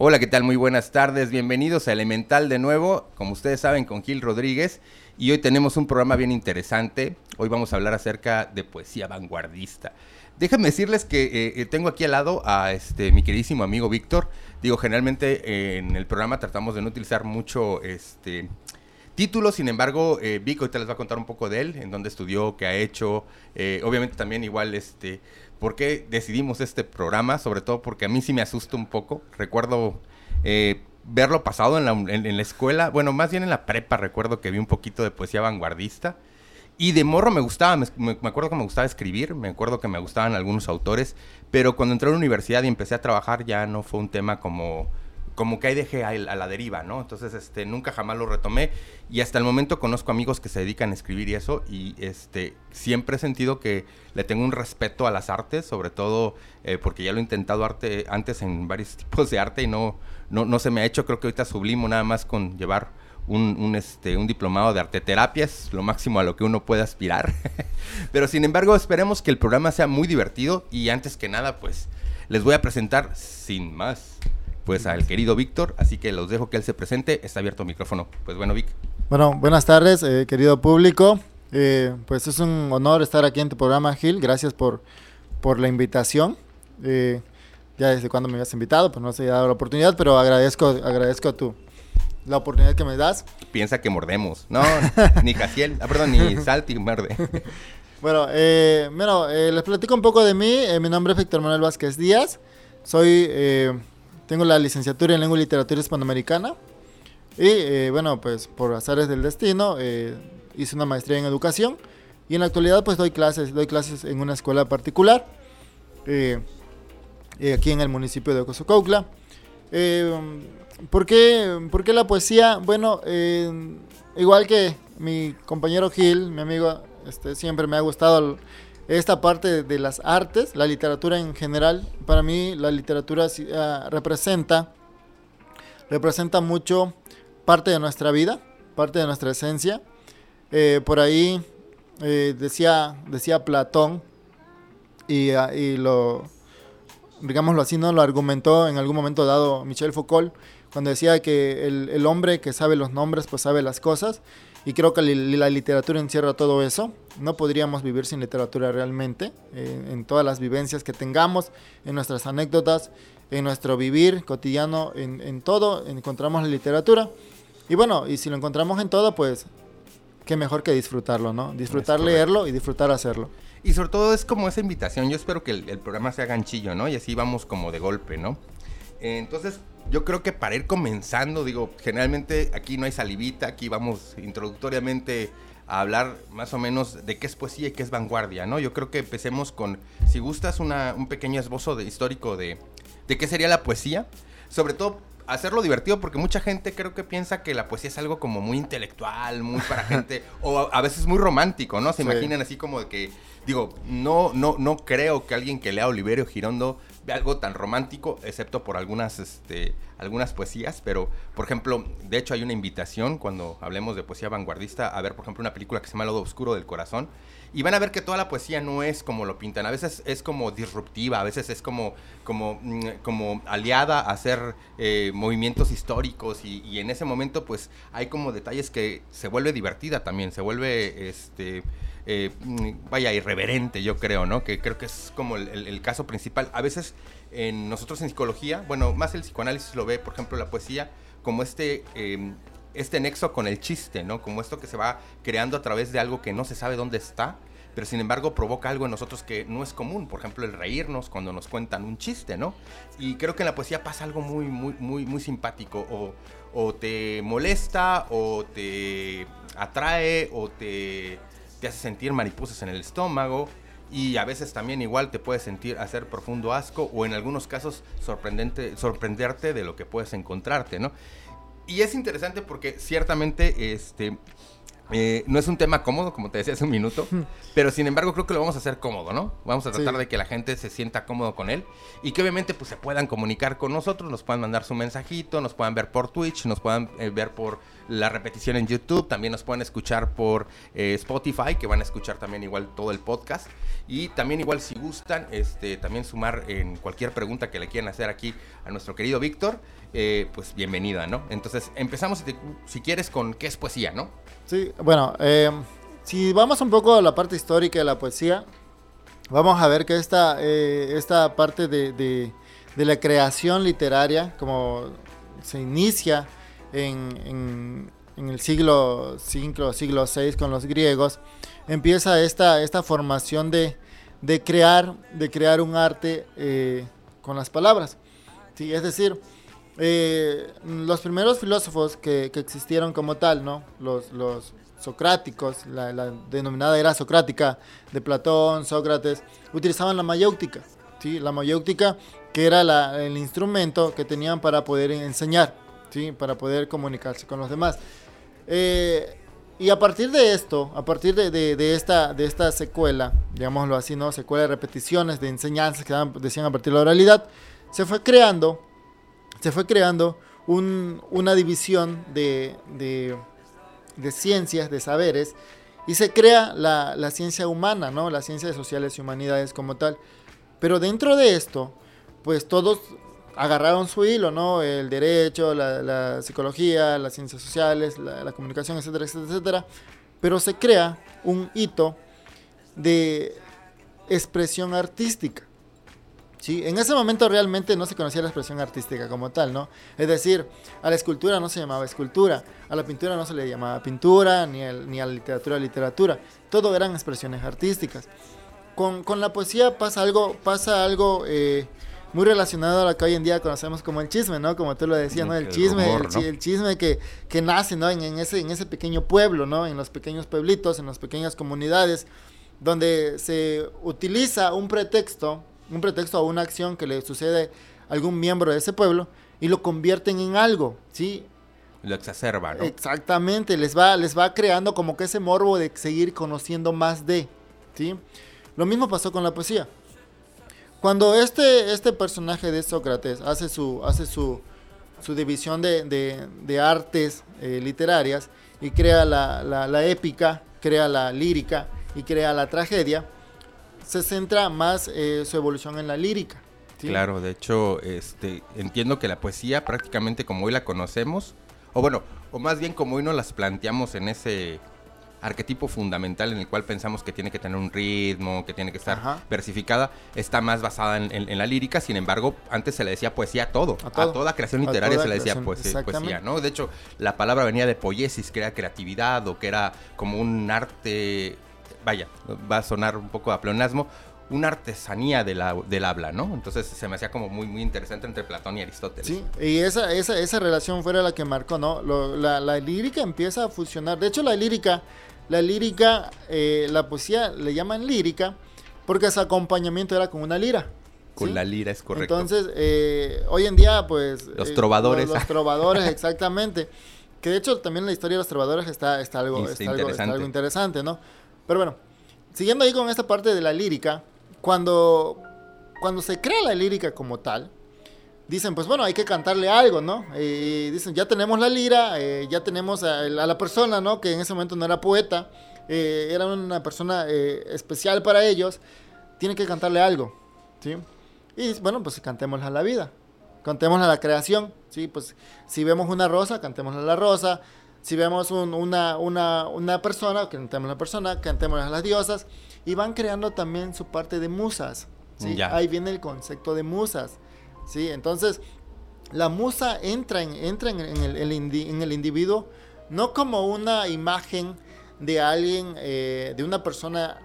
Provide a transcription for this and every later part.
Hola, ¿qué tal? Muy buenas tardes. Bienvenidos a Elemental de nuevo, como ustedes saben, con Gil Rodríguez. Y hoy tenemos un programa bien interesante. Hoy vamos a hablar acerca de poesía vanguardista. Déjenme decirles que eh, eh, tengo aquí al lado a este mi queridísimo amigo Víctor. Digo, generalmente eh, en el programa tratamos de no utilizar mucho este títulos, sin embargo, eh, Vic ahorita les va a contar un poco de él, en dónde estudió, qué ha hecho. obviamente también igual este por qué decidimos este programa, sobre todo porque a mí sí me asusta un poco. Recuerdo eh, verlo pasado en la, escuela, bueno, más bien en la prepa, recuerdo que vi un poquito de poesía vanguardista. Y de morro me gustaba, me, acuerdo que me gustaba escribir, me acuerdo que me gustaban algunos autores, pero cuando entré a la universidad y empecé a trabajar ya no fue un tema como como que ahí dejé a, la deriva, ¿no? Entonces, este, nunca jamás lo retomé y hasta el momento conozco amigos que se dedican a escribir y eso y, este, siempre he sentido que le tengo un respeto a las artes, sobre todo eh, porque ya lo he intentado arte, antes en varios tipos de arte y no, no, no se me ha hecho, creo que ahorita sublimo nada más con llevar un, este, un diplomado de arte terapia, es lo máximo a lo que uno puede aspirar. Pero sin embargo, esperemos que el programa sea muy divertido y antes que nada, pues les voy a presentar sin más pues al querido Víctor, así que los dejo que él se presente, está abierto el micrófono. Pues bueno, Vic. Bueno, buenas tardes, eh, querido público. Eh, pues es un honor estar aquí en tu programa, Gil. Gracias por, por la invitación. Eh, ya desde cuando me habías invitado, pues no se ha dado la oportunidad, pero agradezco, agradezco a tu la oportunidad que me das. Piensa que mordemos. No, ni Casiel, ah, perdón, ni Salti muerde. bueno, eh, bueno les platico un poco de mí. mi nombre es Víctor Manuel Vázquez Díaz. Soy tengo la licenciatura en Lengua y Literatura Hispanoamericana. Y eh, bueno, pues por azares del destino, eh, hice una maestría en educación. Y en la actualidad pues doy clases, doy clases en una escuela particular. Eh, aquí en el municipio de Ocosocaucla. ¿por, qué, ¿Por qué la poesía? Bueno, igual que mi compañero Gil, mi amigo, este, siempre me ha gustado esta parte de las artes, la literatura en general, para mí la literatura uh, representa, representa mucho parte de nuestra vida, parte de nuestra esencia. Eh, por ahí eh, decía, decía Platón, y, uh, y, lo, digámoslo así, ¿no? Lo argumentó en algún momento dado Michel Foucault, cuando decía que el, el hombre que sabe los nombres, pues sabe las cosas. Y creo que la literatura encierra todo eso. No podríamos vivir sin literatura realmente. Eh, en todas las vivencias que tengamos, en nuestras anécdotas, en nuestro vivir cotidiano, en, todo, encontramos la literatura. Y bueno, y si lo encontramos en todo, pues qué mejor que disfrutarlo, ¿no? Disfrutar leerlo y disfrutar hacerlo. Y sobre todo es como esa invitación. Yo espero que el, el programa sea ganchillo, ¿no? Y así vamos como de golpe, ¿no? Entonces, yo creo que para ir comenzando, digo, generalmente aquí no hay salivita, aquí vamos introductoriamente a hablar más o menos de qué es poesía y qué es vanguardia, ¿no? Yo creo que empecemos con, si gustas, un pequeño esbozo de, histórico de, de qué sería la poesía, sobre todo hacerlo divertido porque mucha gente creo que piensa que la poesía es algo como muy intelectual, muy para gente, o a, veces muy romántico, ¿no? Se imaginan así como de que, digo, no, no, no creo que alguien que lea Oliverio Girondo algo tan romántico, excepto por algunas, este, algunas poesías, pero por ejemplo, de hecho hay una invitación cuando hablemos de poesía vanguardista a ver, por ejemplo, una película que se llama Lodo Oscuro del Corazón, y van a ver que toda la poesía no es como lo pintan, a veces es como disruptiva, a veces es como, como, mm, como aliada a hacer eh, movimientos históricos y, y, en ese momento pues hay como detalles que se vuelve divertida también, se vuelve este eh, mm, vaya, irreverente, yo creo, ¿no? Que creo que es como el, caso principal. A veces en nosotros en psicología, bueno, más el psicoanálisis lo ve, por ejemplo, la poesía como este, em, este nexo con el chiste, ¿no? Como esto que se va creando a través de algo que no se sabe dónde está, pero sin embargo provoca algo en nosotros que no es común, por ejemplo el reírnos cuando nos cuentan un chiste, ¿no? Y creo que en la poesía pasa algo muy, muy, muy, muy simpático, o, o te molesta, o te atrae, o te te hace sentir mariposas en el estómago y a veces también igual te puede sentir hacer profundo asco o en algunos casos sorprendente, sorprenderte de lo que puedes encontrarte, ¿no? Y es interesante porque ciertamente este, eh, no es un tema cómodo, como te decía hace un minuto, pero sin embargo creo que lo vamos a hacer cómodo, ¿no? Vamos a tratar de que la gente se sienta cómodo con él y que obviamente pues se puedan comunicar con nosotros, nos puedan mandar su mensajito, nos puedan ver por Twitch, nos puedan eh, ver por la repetición en YouTube, también nos pueden escuchar por eh, Spotify, que van a escuchar también igual todo el podcast. Y también igual si gustan, este, también sumar en cualquier pregunta que le quieran hacer aquí a nuestro querido Víctor, eh, pues bienvenida, ¿no? Entonces empezamos si, quieres con qué es poesía, ¿no? Sí, bueno, eh, si vamos un poco a la parte histórica de la poesía, vamos a ver que esta, esta parte de, de, de la creación literaria, como se inicia en, el siglo V, siglo VI con los griegos, empieza esta, esta formación de, crear, de crear un arte eh, con las palabras. ¿sí? Es decir, eh, los primeros filósofos que, existieron como tal, ¿no? los, los socráticos, la, denominada era socrática de Platón, Sócrates, utilizaban la mayéutica. ¿sí? La mayéutica que era el instrumento que tenían para poder enseñar. ¿Sí? para poder comunicarse con los demás. Eh, y a partir de esto, a partir de, esta, de esta secuela, digámoslo así, ¿no? Secuela de repeticiones, de enseñanzas que decían a partir de la oralidad, se fue creando, se fue creando una división de, ciencias, de saberes, y se crea la, la, ciencia humana, ¿no? La ciencia de sociales y humanidades como tal. Pero dentro de esto, pues todos agarraron su hilo, ¿no? El derecho, la, psicología, las ciencias sociales, la, comunicación, etcétera, etcétera, etcétera. Pero se crea un hito de expresión artística. ¿sí? En ese momento realmente no se conocía la expresión artística como tal, ¿no? Es decir, a la escultura no se llamaba escultura, a la pintura no se le llamaba pintura, ni, ni a la literatura literatura. Todo eran expresiones artísticas. Con, con la poesía pasa algo, pasa algo eh, muy relacionado a lo que hoy en día conocemos como el chisme, ¿no? Como tú lo decías, ¿no? El, chisme, el, chisme que, que nace, ¿no? En, ese, en ese pequeño pueblo, ¿no? En los pequeños pueblitos, en las pequeñas comunidades, donde se utiliza un pretexto, un pretexto a una acción que le sucede a algún miembro de ese pueblo y lo convierten en algo, ¿sí? Lo exacerba, ¿no? Exactamente, les va, les va creando como que ese morbo de seguir conociendo más de, ¿sí? Lo mismo pasó con la poesía. Cuando este, este personaje de Sócrates hace su, hace su, su división de, de, artes eh, literarias y crea la, la, épica, crea la lírica y crea la tragedia, se centra más eh, su evolución en la lírica. Claro, de hecho, este, entiendo que la poesía prácticamente como hoy la conocemos, o bueno, o más bien como hoy nos las planteamos en ese arquetipo fundamental en el cual pensamos que tiene que tener un ritmo, que tiene que estar versificada, está más basada en, la lírica, sin embargo, antes se le decía poesía a todo, a, toda creación literaria se le decía poesía, poesía, ¿no? De hecho, la palabra venía de poiesis, que era creatividad o que era como un arte, vaya, va a sonar un poco a pleonasmo, una artesanía del habla, ¿no? Entonces se me hacía como muy, muy interesante entre Platón y Aristóteles. Sí, y esa, esa, esa relación fue la que marcó, ¿no? la, la, lírica empieza a fusionar. De hecho, la lírica la lírica, eh, la poesía le llaman lírica porque su acompañamiento era con una lira. Con la lira es correcto. Entonces, eh, hoy en día, pues... Los eh, trovadores. Los, trovadores, exactamente. Que de hecho también la historia de los trovadores está, está, algo, está, algo, interesante, ¿no? Pero bueno, siguiendo ahí con esta parte de la lírica, cuando, cuando se crea la lírica como tal, dicen, pues bueno, hay que cantarle algo, ¿no? Dicen, ya tenemos la lira, eh, ya tenemos a, la persona, ¿no? Que en ese momento no era poeta, eh, era una persona eh, especial para ellos, tiene que cantarle algo, ¿sí? Y bueno, pues cantemos a la vida, cantemos a la creación, ¿sí? Pues si vemos una rosa, cantemos a la rosa, si vemos una, una, una persona, cantemos a la persona, cantemos a las diosas, y van creando también su parte de musas, ¿sí? Ahí viene el concepto de musas. ¿sí? Entonces, la musa entra en, entra en, el, en el individuo no como una imagen de alguien, eh, de una persona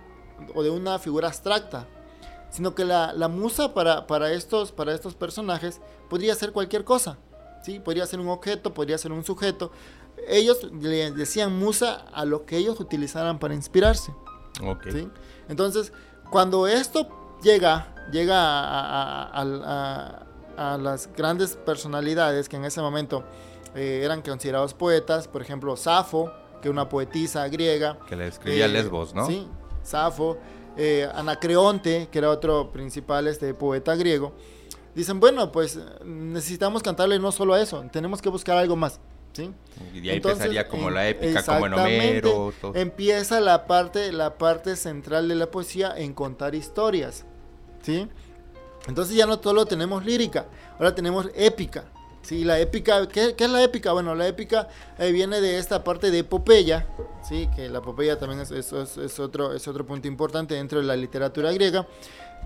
o de una figura abstracta, sino que la, musa para, para, estos, para estos personajes podría ser cualquier cosa, ¿sí? Podría ser un objeto, podría ser un sujeto. Ellos le decían musa a lo que ellos utilizaran para inspirarse. Entonces, cuando esto llega, llega a, a las grandes personalidades que en ese momento eh, eran considerados poetas, por ejemplo, Safo, que una poetisa griega. Que le escribía eh, Lesbos, ¿no? Sí, Safo, eh, Anacreonte, que era otro principal este, poeta griego. Dicen, bueno, pues necesitamos cantarle no solo a eso, tenemos que buscar algo más. ¿Sí? Y ahí empezaría como la épica, como en Homero. Empieza la parte, la parte central de la poesía en contar historias, ¿sí? Entonces ya no solo tenemos lírica, ahora tenemos épica. Sí, la épica, ¿qué, es la épica? Bueno, la épica eh, viene de esta parte de epopeya, sí, que la epopeya también es, es, otro, es otro punto importante dentro de la literatura griega,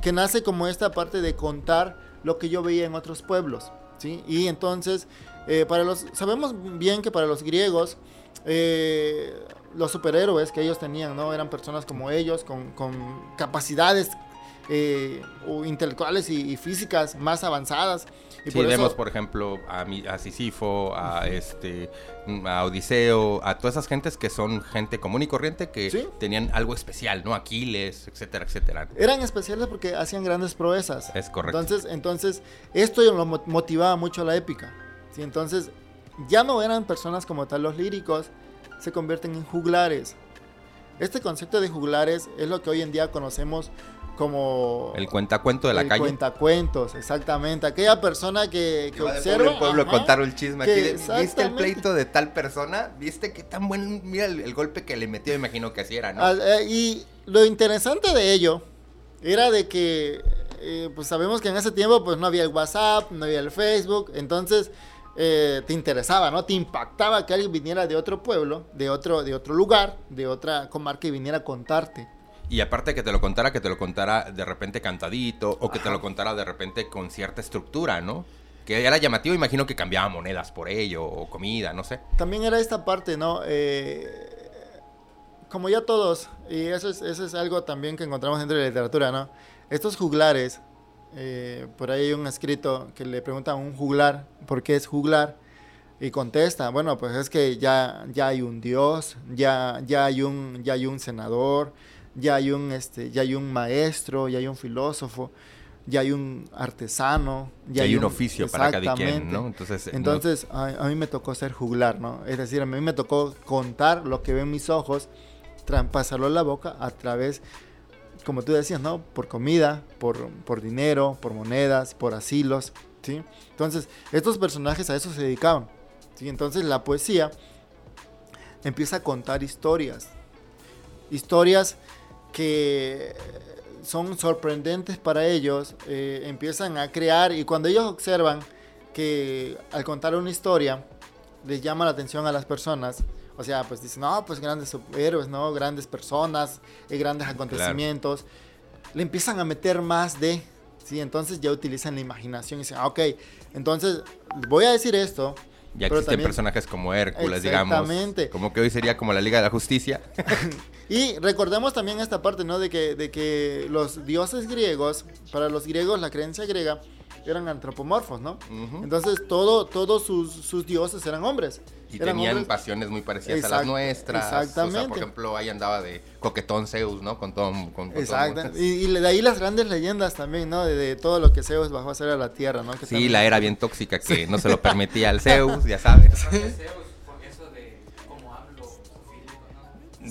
que nace como esta parte de contar lo que yo veía en otros pueblos, sí, y entonces, eh, para los, sabemos bien que para los griegos, eh, los superhéroes que ellos tenían, ¿no? Eran personas como ellos, con, con capacidades intelectuales y, físicas más avanzadas sí, vemos, por ejemplo, a, a Sisifo, a, este, a Odiseo, a todas esas gentes que son gente común y corriente que tenían algo especial, ¿no? Aquiles, etcétera, etcétera. Eran especiales porque hacían grandes proezas. Es correcto. Entonces, entonces esto lo motivaba mucho a la épica. ¿sí? Entonces, ya no eran personas como tal los líricos, se convierten en juglares. Este concepto de juglares es lo que hoy en día conocemos como el cuentacuento de la el calle. Cuentacuentos, exactamente. Aquella persona que, que observa. el pueblo contar el chisme aquí. ¿Viste el pleito de tal persona? ¿Viste qué tan buen. Mira el, golpe que le metió, imagino que así era, ¿no? Ah, eh, y lo interesante de ello era de que. Eh, pues sabemos que en ese tiempo pues no había el WhatsApp, no había el Facebook, entonces eh, te interesaba, ¿no? Te impactaba que alguien viniera de otro pueblo, de otro, de otro lugar, de otra comarca y viniera a contarte. Y aparte que te lo contara, que te lo contara de repente cantadito o que te lo contara de repente con cierta estructura, ¿no? Que era llamativo, imagino que cambiaba monedas por ello o comida, no sé. También era esta parte, ¿no? Eh, como ya todos, y eso es, eso es algo también que encontramos dentro de la literatura, ¿no? Estos juglares, eh, por ahí hay un escrito que le pregunta a un juglar por qué es juglar y contesta, bueno, pues es que ya, ya hay un dios, ya, ya, hay un, ya hay un senador, ya hay un, este, ya hay un maestro, ya hay un filósofo, ya hay un artesano, ya, hay, un, oficio para cada quien, ¿no? Entonces, Entonces A, mí me tocó ser juglar, ¿no? Es decir, a mí me tocó contar lo que ven mis ojos, pasarlo a la boca a través, como tú decías, ¿no? Por comida, por, por dinero, por monedas, por asilos, ¿sí? Entonces, estos personajes a eso se dedicaban, ¿sí? Entonces, la poesía empieza a contar historias, historias que son sorprendentes para ellos, eh, empiezan a crear y cuando ellos observan que al contar una historia les llama la atención a las personas, o sea, pues dicen, no, pues grandes héroes, ¿no? Grandes personas, y grandes acontecimientos, le empiezan a meter más de, ¿sí? Entonces ya utilizan la imaginación y dicen, ah, ok, entonces voy a decir esto, ya existen personajes como Hércules, digamos. Como que hoy sería como la Liga de la Justicia. y recordemos también esta parte, ¿no? De que, de que los dioses griegos, para los griegos, la creencia griega, eran antropomorfos, ¿no? Entonces todo, todos sus, sus dioses eran hombres. Y tenían pasiones muy parecidas a las nuestras. Exactamente. por ejemplo, ahí andaba de coquetón Zeus, ¿no? Con todo. Con, Exacto. y, de ahí las grandes leyendas también, ¿no? De, todo lo que Zeus bajó a hacer a la tierra, ¿no? sí, la era bien tóxica que no se lo permitía al Zeus, ya sabes.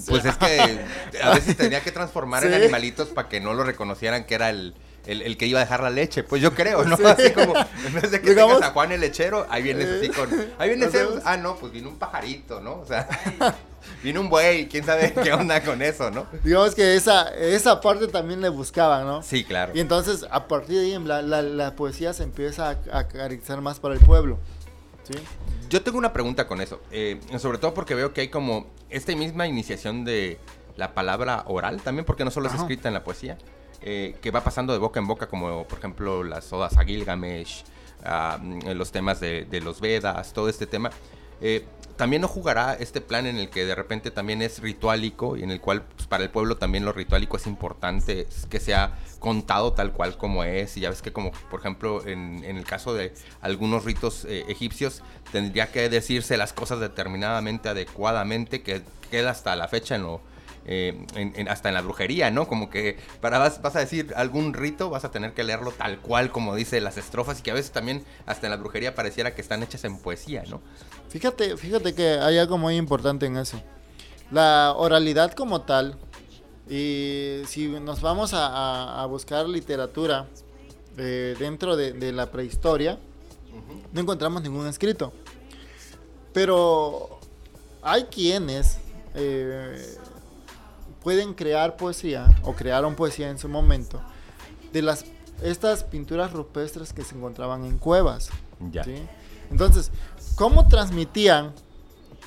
Pues es que a veces tenía que transformar en animalitos para que no lo reconocieran que era el, el, que iba a dejar la leche, pues yo creo, ¿no? Así como, en vez de que Digamos, tengas a Juan el lechero, ahí viene así con, ahí viene Zeus, ah, no, pues vino un pajarito, ¿no? O sea, vino un buey, quién sabe qué onda con eso, ¿no? Digamos que esa, esa parte también le buscaban, ¿no? Sí, claro. Y entonces, a partir de ahí, la, la, poesía se empieza a, a más para el pueblo, ¿sí? Yo tengo una pregunta con eso, eh, sobre todo porque veo que hay como esta misma iniciación de la palabra oral, también porque no solo es escrita en la poesía, eh, que va pasando de boca en boca, como por ejemplo las odas a Gilgamesh, los temas de, los Vedas, todo este tema. Eh, también no jugará este plan en el que de repente también es rituálico y en el cual pues, para el pueblo también lo rituálico es importante que sea contado tal cual como es y ya ves que como por ejemplo en, el caso de algunos ritos eh, egipcios tendría que decirse las cosas determinadamente adecuadamente que queda hasta la fecha en eh, hasta en la brujería, ¿no? Como que para vas, vas, a decir algún rito, vas a tener que leerlo tal cual como dice las estrofas y que a veces también hasta en la brujería pareciera que están hechas en poesía, ¿no? Fíjate, fíjate que hay algo muy importante en eso. La oralidad como tal, y si nos vamos a, buscar literatura eh, dentro de, la prehistoria, no encontramos ningún escrito. Pero hay quienes eh, pueden crear poesía o crearon poesía en su momento de las estas pinturas rupestres que se encontraban en cuevas. Ya. ¿sí? Entonces, ¿cómo transmitían?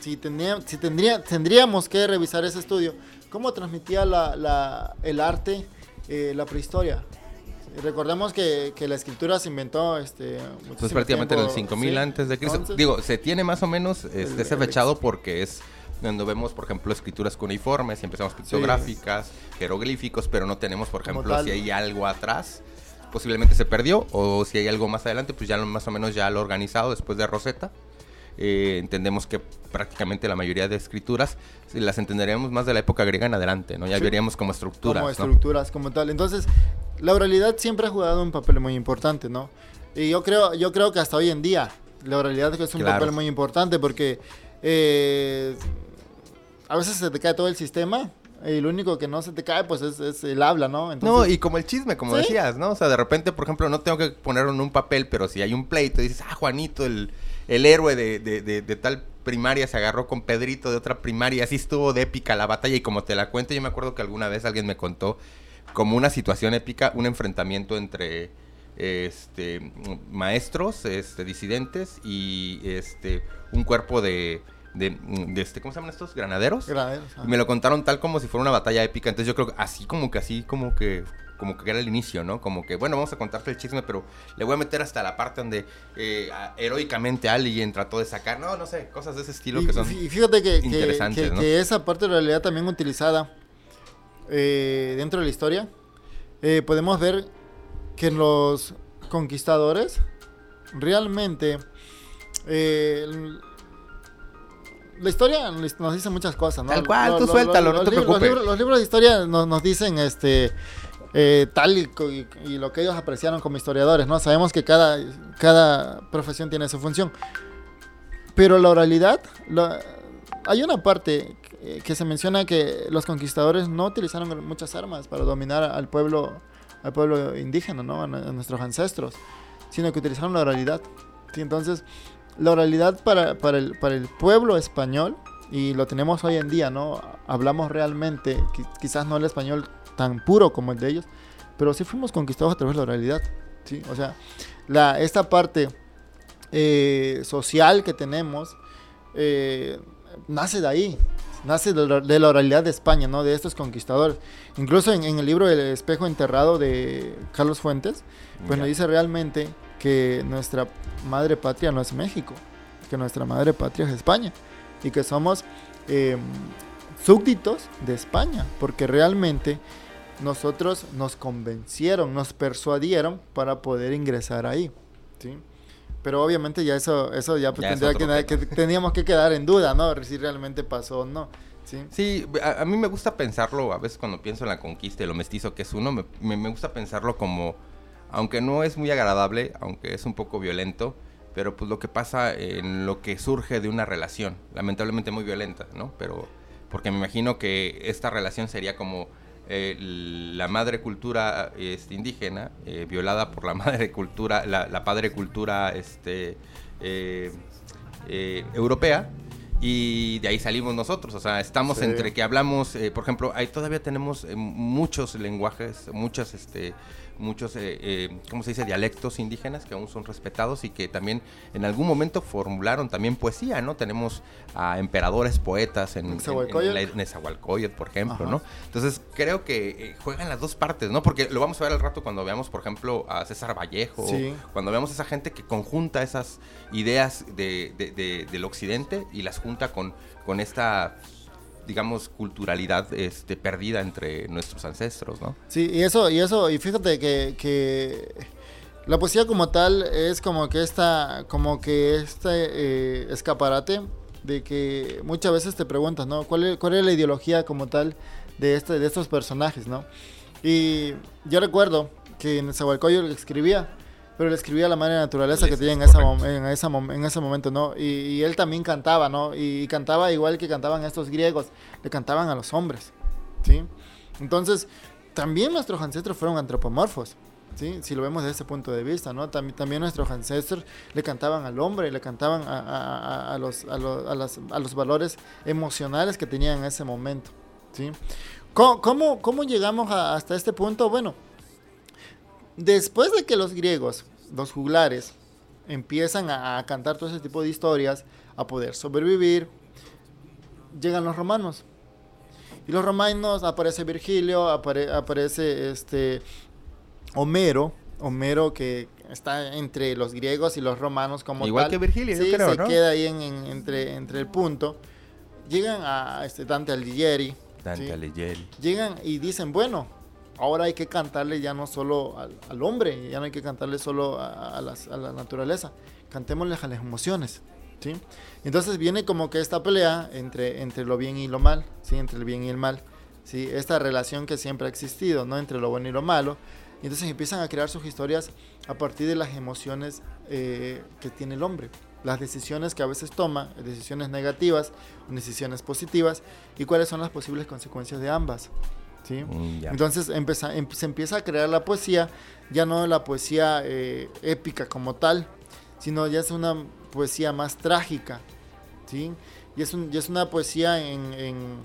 Si, tenía, si tendría, tendríamos que revisar ese estudio, ¿cómo transmitía la, la- el arte eh, la prehistoria? Recordemos que, que la escritura se inventó este, Pues prácticamente en el tiempo, 5000 ¿sí? antes de Cristo. Entonces, Digo, se tiene más o menos este, ese fechado porque es cuando vemos, por ejemplo, escrituras cuneiformes y empezamos pictográficas, jeroglíficos, pero no tenemos, por ejemplo, tal. si hay algo atrás, posiblemente se perdió, o si hay algo más adelante, pues ya más o menos ya lo organizado después de Rosetta. Eh, entendemos que prácticamente la mayoría de escrituras las entenderíamos más de la época griega en adelante, ¿no? Ya Sí. veríamos como estructuras, como ¿no? estructuras como tal. Entonces, la oralidad siempre ha jugado un papel muy importante, ¿no? Y yo creo, yo creo que hasta hoy en día la oralidad es un Claro. papel muy importante porque eh, a veces se te cae todo el sistema y lo único que no se te cae pues es, es el habla, ¿no? No, Entonces, y como el chisme, como Sí. decías, ¿no? O sea, de repente, por ejemplo, no tengo que ponerlo en un papel, pero si hay un pleito, dices, ah, Juanito, el, el héroe de, de- de- de tal primaria se agarró con Pedrito de otra primaria, así estuvo de épica la batalla, y como te la cuento, yo me acuerdo que alguna vez alguien me contó como una situación épica, un enfrentamiento entre este maestros, este, disidentes y este un cuerpo de, de, de este, ¿cómo se llaman estos? Granaderos. granaderos, ah. Y me lo contaron tal como si fuera una batalla épica. Entonces yo creo que así como que así como que como que era el inicio, ¿no? Como que, bueno, vamos a contarte el chisme, pero le voy a meter hasta la parte donde eh, a- heroicamente alguien trató de sacar, no, no sé, cosas de ese estilo Y, que son... y fíjate que, que- interesantes, que- ¿no? que esa parte de la realidad también utilizada eh, dentro de la historia, eh, podemos ver que los conquistadores realmente... la historia nos dice muchas cosas, ¿no? Tal cual, tú suéltalo, no los te los preocupes. libros- los libros de historia nos, nos dicen este eh, tal y, y- y lo que ellos apreciaron como historiadores, ¿no? Sabemos que cada, cada profesión tiene su función. Pero la oralidad, la- hay una parte que, se menciona que los conquistadores no utilizaron muchas armas para dominar al pueblo, al pueblo indígena, ¿no? A, a nuestros ancestros, sino que utilizaron la oralidad. ¿sí? Entonces, la oralidad para, para, el, para el pueblo español, y lo tenemos hoy en día, ¿no? Hablamos realmente, qui- quizás no el español tan puro como el de ellos, pero sí fuimos conquistados a través de la oralidad, ¿sí? O sea, la, esta parte eh, social que tenemos eh, nace de ahí, nace de la, de la oralidad de España, ¿no? De estos conquistadores. Incluso en, en el libro El espejo enterrado de Carlos Fuentes, pues nos dice realmente que nuestra madre patria no es México, que nuestra madre patria es España y que somos eh, súbditos de España, porque realmente nosotros nos convencieron, nos persuadieron para poder ingresar ahí, ¿sí? Pero obviamente ya eso, eso ya, pues, Ya tendría que teníamos que quedar en duda, ¿no? Si realmente pasó o no, ¿sí? Sí, a, a mí me gusta pensarlo, a veces cuando pienso en la conquista y lo mestizo que es uno, me, me- me gusta pensarlo como, aunque no es muy agradable, aunque es un poco violento, pero pues lo que pasa en lo que surge de una relación, lamentablemente muy violenta, ¿no? Pero porque me imagino que esta relación sería como eh, la madre cultura este, indígena eh, violada por la madre cultura, la, la padre cultura este, eh, europea y de ahí salimos nosotros, o sea, estamos Sí. entre que hablamos, por ejemplo, ahí todavía tenemos muchos lenguajes, muchos, este, muchos, eh, eh, ¿cómo se dice?, dialectos indígenas que aún son respetados y que también en algún momento formularon también poesía, ¿no? Tenemos a emperadores poetas en, Nezahualcóyotl. por ejemplo, Ajá. ¿no? Entonces creo que eh, juegan las dos partes, ¿no? Porque lo vamos a ver al rato cuando veamos, por ejemplo, a César Vallejo, Sí. cuando veamos a esa gente que conjunta esas ideas de, de- de- del occidente y las junta con, con esta, digamos, culturalidad este, perdida entre nuestros ancestros, ¿no? Sí, y eso, y eso, y fíjate que, la poesía como tal es como que esta, como que este eh, escaparate de que muchas veces te preguntas, ¿no? ¿Cuál es, cuál es la ideología como tal de este, de estos personajes, ¿no? Y yo recuerdo que en Zahualcoyo escribía, pero le escribía a la madre naturaleza que tenía en, esa en, esa en ese momento, ¿no? Y, y él también cantaba, ¿no? Y cantaba igual que cantaban estos griegos, le cantaban a los hombres, ¿sí? Entonces, también nuestros ancestros fueron antropomorfos, ¿sí? Si lo vemos desde ese punto de vista, ¿no? También, también nuestros ancestros le cantaban al hombre, le cantaban a, los, a, los, valores emocionales que tenían en ese momento, ¿sí? ¿Cómo, cómo, llegamos hasta este punto? Bueno, después de que los griegos, los juglares, empiezan a, cantar todo ese tipo de historias, a poder sobrevivir, llegan los romanos. Y los romanos aparece Virgilio, aparece este Homero, Homero que está entre los griegos y los romanos como Igual que Virgilio, yo creo, se queda ahí entre, entre el punto. Llegan a este Dante Alighieri. Dante Alighieri. Llegan y dicen, bueno, ahora hay que cantarle ya no solo al, hombre, ya no hay que cantarle solo a, la naturaleza, cantémosle a las emociones. ¿sí? Entonces viene como que esta pelea entre, entre lo bien y lo mal, ¿sí? entre el bien y el mal. ¿sí? Esta relación que siempre ha existido ¿no? entre lo bueno y lo malo. Y entonces empiezan a crear sus historias a partir de las emociones eh, que tiene el hombre, las decisiones que a veces toma, decisiones negativas decisiones positivas, y cuáles son las posibles consecuencias de ambas. ¿Sí? Mm, entonces em, se empieza a crear la poesía, ya no la poesía eh, épica como tal, sino ya es una poesía más trágica, ¿sí? Y es, un, es una poesía en,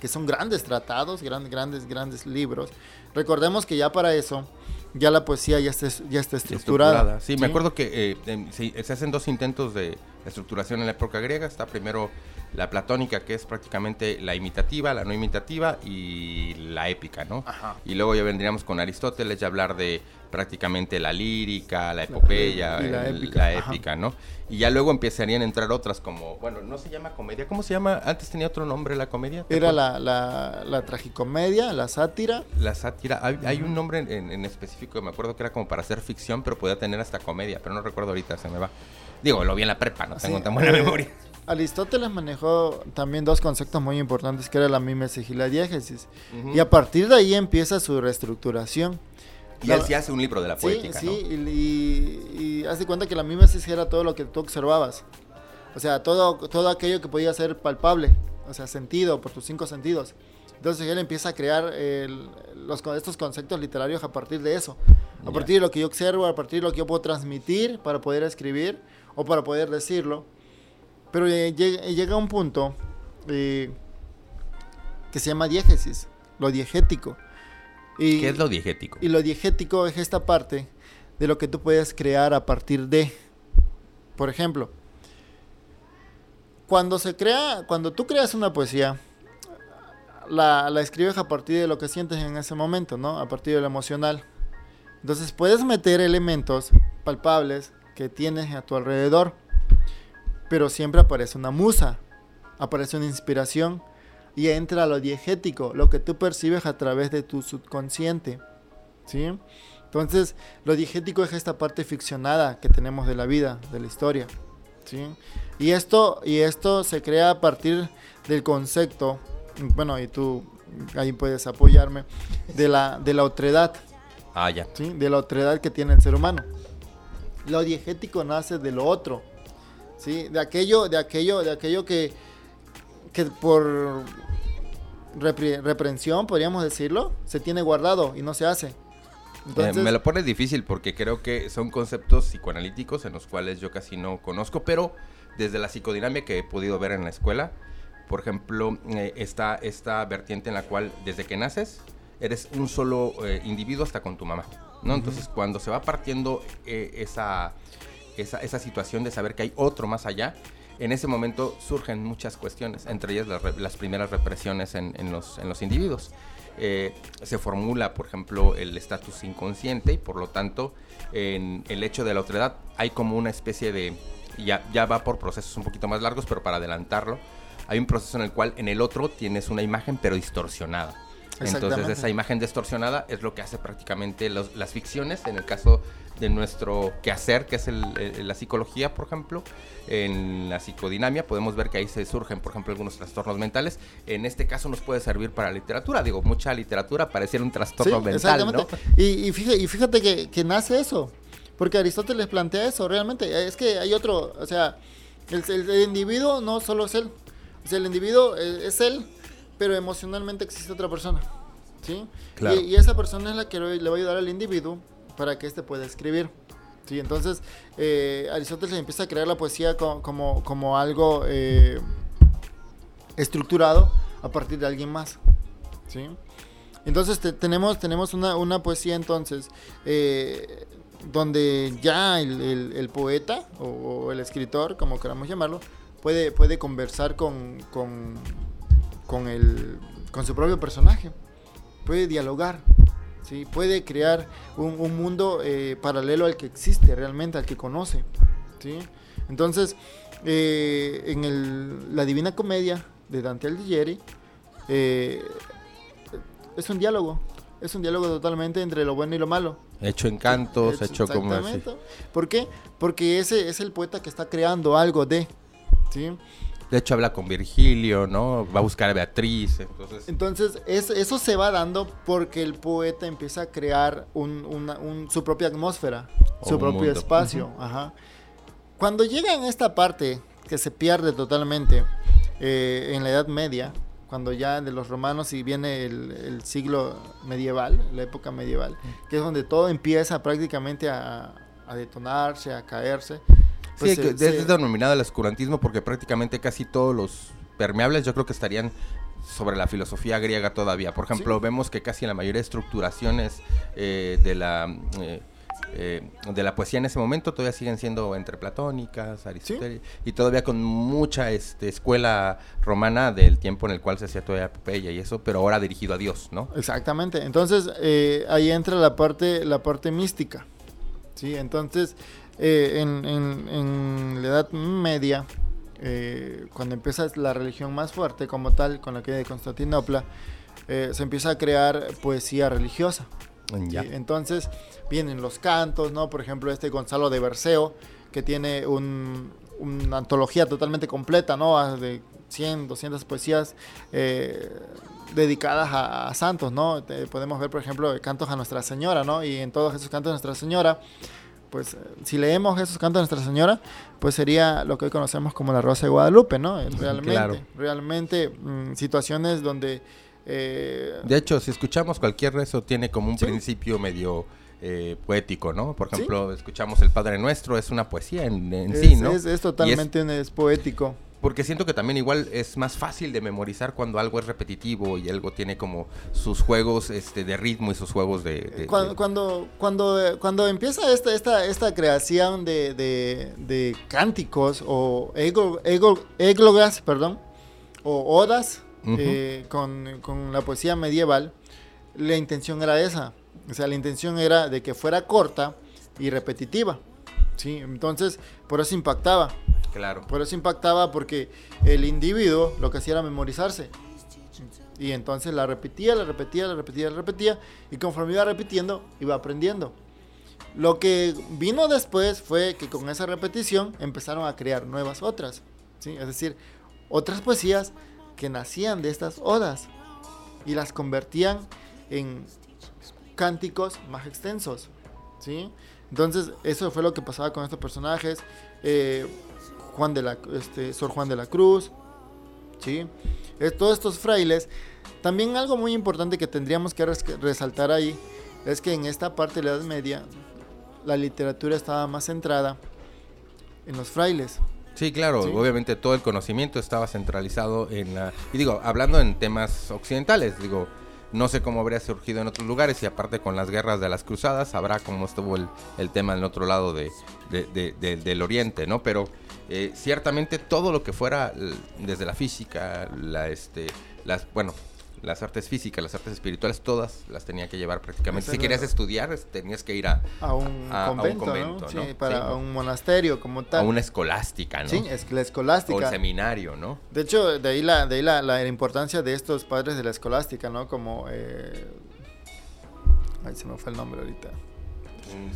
que son grandes tratados, grandes, grandes, grandes libros. Recordemos que ya para eso, ya la poesía ya está, ya está estructurada. Sí, me acuerdo que eh, se hacen dos intentos de estructuración en la época griega. Está primero la platónica, que es prácticamente la imitativa, la no imitativa y la épica, ¿no? Y luego ya vendríamos con Aristóteles ya hablar de prácticamente la lírica, la epopeya, la, épica, ¿no? Y ya luego empezarían a entrar otras como, bueno, no se llama comedia, ¿cómo se llama? Antes tenía otro nombre la comedia. Era la, la, tragicomedia, la sátira. La sátira, hay, un nombre en, específico, me acuerdo que era como para hacer ficción, pero podía tener hasta comedia, pero no recuerdo ahorita, se me va. Digo, lo vi en la prepa, no tengo tan buena memoria. Aristóteles manejó también dos conceptos muy importantes que era la mimesis y la diégesis. Y a partir de ahí empieza su reestructuración. Y él sí hace un libro de la poética, sí, Sí, y, hace cuenta que la mimesis era todo lo que tú observabas. O sea, todo, todo aquello que podía ser palpable, o sea, sentido por tus cinco sentidos. Entonces él empieza a crear los, estos conceptos literarios a partir de eso. A partir de lo que yo observo, a partir de lo que yo puedo transmitir para poder escribir o para poder decirlo. Pero eh, llega, un punto eh, que se llama diégesis, lo diegético. Y, ¿Qué es lo diegético? Y lo diegético es esta parte de lo que tú puedes crear a partir de. Por ejemplo, cuando se crea, cuando tú creas una poesía, la, la, escribes a partir de lo que sientes en ese momento, ¿no? A partir de lo emocional. Entonces puedes meter elementos palpables que tienes a tu alrededor, pero siempre aparece una musa, aparece una inspiración y entra lo diegético, lo que tú percibes a través de tu subconsciente. ¿Sí? Entonces, lo diegético es esta parte ficcionada que tenemos de la vida, de la historia. ¿sí? Y, esto, y esto se crea a partir del concepto, bueno, y tú ahí puedes apoyarme, de la, de la otredad. Ah, ya. ¿sí? De la otredad que tiene el ser humano. Lo diegético nace de lo otro. ¿Sí? De aquello, de aquello, de aquello que que por reprensión, podríamos decirlo, se tiene guardado y no se hace. Eh, me lo pone difícil porque creo que son conceptos psicoanalíticos en los cuales yo casi no conozco, pero desde la psicodinamia que he podido ver en la escuela, por ejemplo, eh, está esta vertiente en la cual desde que naces eres un solo eh, individuo hasta con tu mamá, ¿no? Entonces cuando se va partiendo esa, esa, situación de saber que hay otro más allá, en ese momento surgen muchas cuestiones, entre ellas las, primeras represiones en, los, en los individuos. Eh, se formula, por ejemplo, el estatus inconsciente y por lo tanto, en el hecho de la otredad hay como una especie de, ya, ya va por procesos un poquito más largos, pero para adelantarlo, hay un proceso en el cual en el otro tienes una imagen pero distorsionada. Entonces esa imagen distorsionada es lo que hace prácticamente las ficciones, en el caso de nuestro quehacer, que es la psicología, por ejemplo, en la psicodinamia, podemos ver que ahí se surgen, por ejemplo, algunos trastornos mentales. En este caso nos puede servir para literatura. Digo, mucha literatura pareciera un trastorno mental, ¿no? Y, fíjate, que, nace eso, porque Aristóteles plantea eso, realmente. Es que hay otro, o sea, el, individuo no solo es él. O sea, el individuo es él, pero emocionalmente existe otra persona. ¿Sí? Y, esa persona es la que le va a ayudar al individuo para que éste pueda escribir. Sí, entonces eh, Aristóteles empieza a crear la poesía como, como, algo eh, estructurado a partir de alguien más. ¿sí? Entonces tenemos, tenemos una, poesía entonces eh, donde ya el, poeta o, el escritor, como queramos llamarlo, puede, puede conversar con, con, con, el, con su propio personaje, puede dialogar, ¿sí? puede crear un, mundo eh, paralelo al que existe realmente, al que conoce. ¿sí? Entonces, eh, en el, la Divina Comedia de Dante Alighieri, eh, es un diálogo, es un diálogo totalmente entre lo bueno y lo malo. Hecho en cantos, hecho, como así. ¿Por qué? Porque ese es el poeta que está creando algo de, ¿sí? De hecho, habla con Virgilio, ¿no? Va a buscar a Beatriz. Entonces, entonces eso se va dando porque el poeta empieza a crear un, su propia atmósfera, su propio espacio. Ajá. Cuando llega en esta parte que se pierde totalmente eh, en la Edad Media, cuando ya de los romanos y viene el, siglo medieval, la época medieval, que es donde todo empieza prácticamente a, a detonarse, a caerse pues sí, es denominado el oscurantismo porque prácticamente casi todos los permeables yo creo que estarían sobre la filosofía griega todavía. Por ejemplo, vemos que casi en la mayoría de estructuraciones eh, de la... Eh, eh, de la poesía en ese momento todavía siguen siendo entre platónicas, Aristóteles, y todavía con mucha este, escuela romana del tiempo en el cual se hacía toda la epopeya y eso, pero ahora dirigido a Dios, ¿no? Exactamente. Entonces ahí entra la parte, la parte mística, sí. Entonces eh, en, la Edad Media, eh, cuando empieza la religión más fuerte como tal, con la que de Constantinopla, eh, se empieza a crear poesía religiosa. Entonces vienen los cantos, ¿no? Por ejemplo, este Gonzalo de Berceo, que tiene una antología totalmente completa, ¿no? De 100, 200 poesías dedicadas a, santos, ¿no? podemos ver, por ejemplo, cantos a Nuestra Señora, ¿no? Y en todos esos cantos a Nuestra Señora pues si leemos esos cantos de Nuestra Señora, pues sería lo que hoy conocemos como la Rosa de Guadalupe, ¿no? Realmente, realmente mm, situaciones donde... Eh, de hecho, si escuchamos cualquier rezo, tiene como un principio medio... Eh, poético, ¿no? Por ejemplo, escuchamos el Padre Nuestro, es una poesía en, sí, ¿no? Es, totalmente es poético porque siento que también igual es más fácil de memorizar cuando algo es repetitivo y algo tiene como sus juegos este, de ritmo y sus juegos de... cuando, cuando, cuando, empieza esta, esta, esta creación de, de, cánticos o églogas, perdón, o odas eh, con, con la poesía medieval, la intención era esa. O sea, la intención era de que fuera corta y repetitiva. ¿sí? Entonces, por eso impactaba. Claro. Por eso impactaba porque el individuo lo que hacía era memorizarse. Y entonces la repetía, la repetía, la repetía, la repetía. Y conforme iba repitiendo, iba aprendiendo. Lo que vino después fue que con esa repetición empezaron a crear nuevas otras. ¿sí? Es decir, otras poesías que nacían de estas odas. Y las convertían en cánticos más extensos. ¿sí? Entonces, eso fue lo que pasaba con estos personajes. Eh, Juan de la, este, Sor Juan de la Cruz, ¿sí? todos estos frailes. También algo muy importante que tendríamos que resaltar ahí es que en esta parte de la Edad Media la literatura estaba más centrada en los frailes. Sí, claro, obviamente todo el conocimiento estaba centralizado en la... Y digo, hablando en temas occidentales, digo, no sé cómo habría surgido en otros lugares y aparte con las guerras de las cruzadas sabrá cómo estuvo el, el tema en el otro lado de, del oriente, ¿no? Pero eh, ciertamente todo lo que fuera desde la física, la, este, las, bueno, las artes físicas, las artes espirituales, todas las tenía que llevar prácticamente. Si querías estudiar, tenías que ir a, a, un, convento, Sí, para un monasterio como tal. A una escolástica, ¿no? Sí, es la escolástica. O el seminario, ¿no? De hecho, de ahí la, de ahí la, la, importancia de estos padres de la escolástica, ¿no? Como... Eh... Ay, se me fue el nombre ahorita.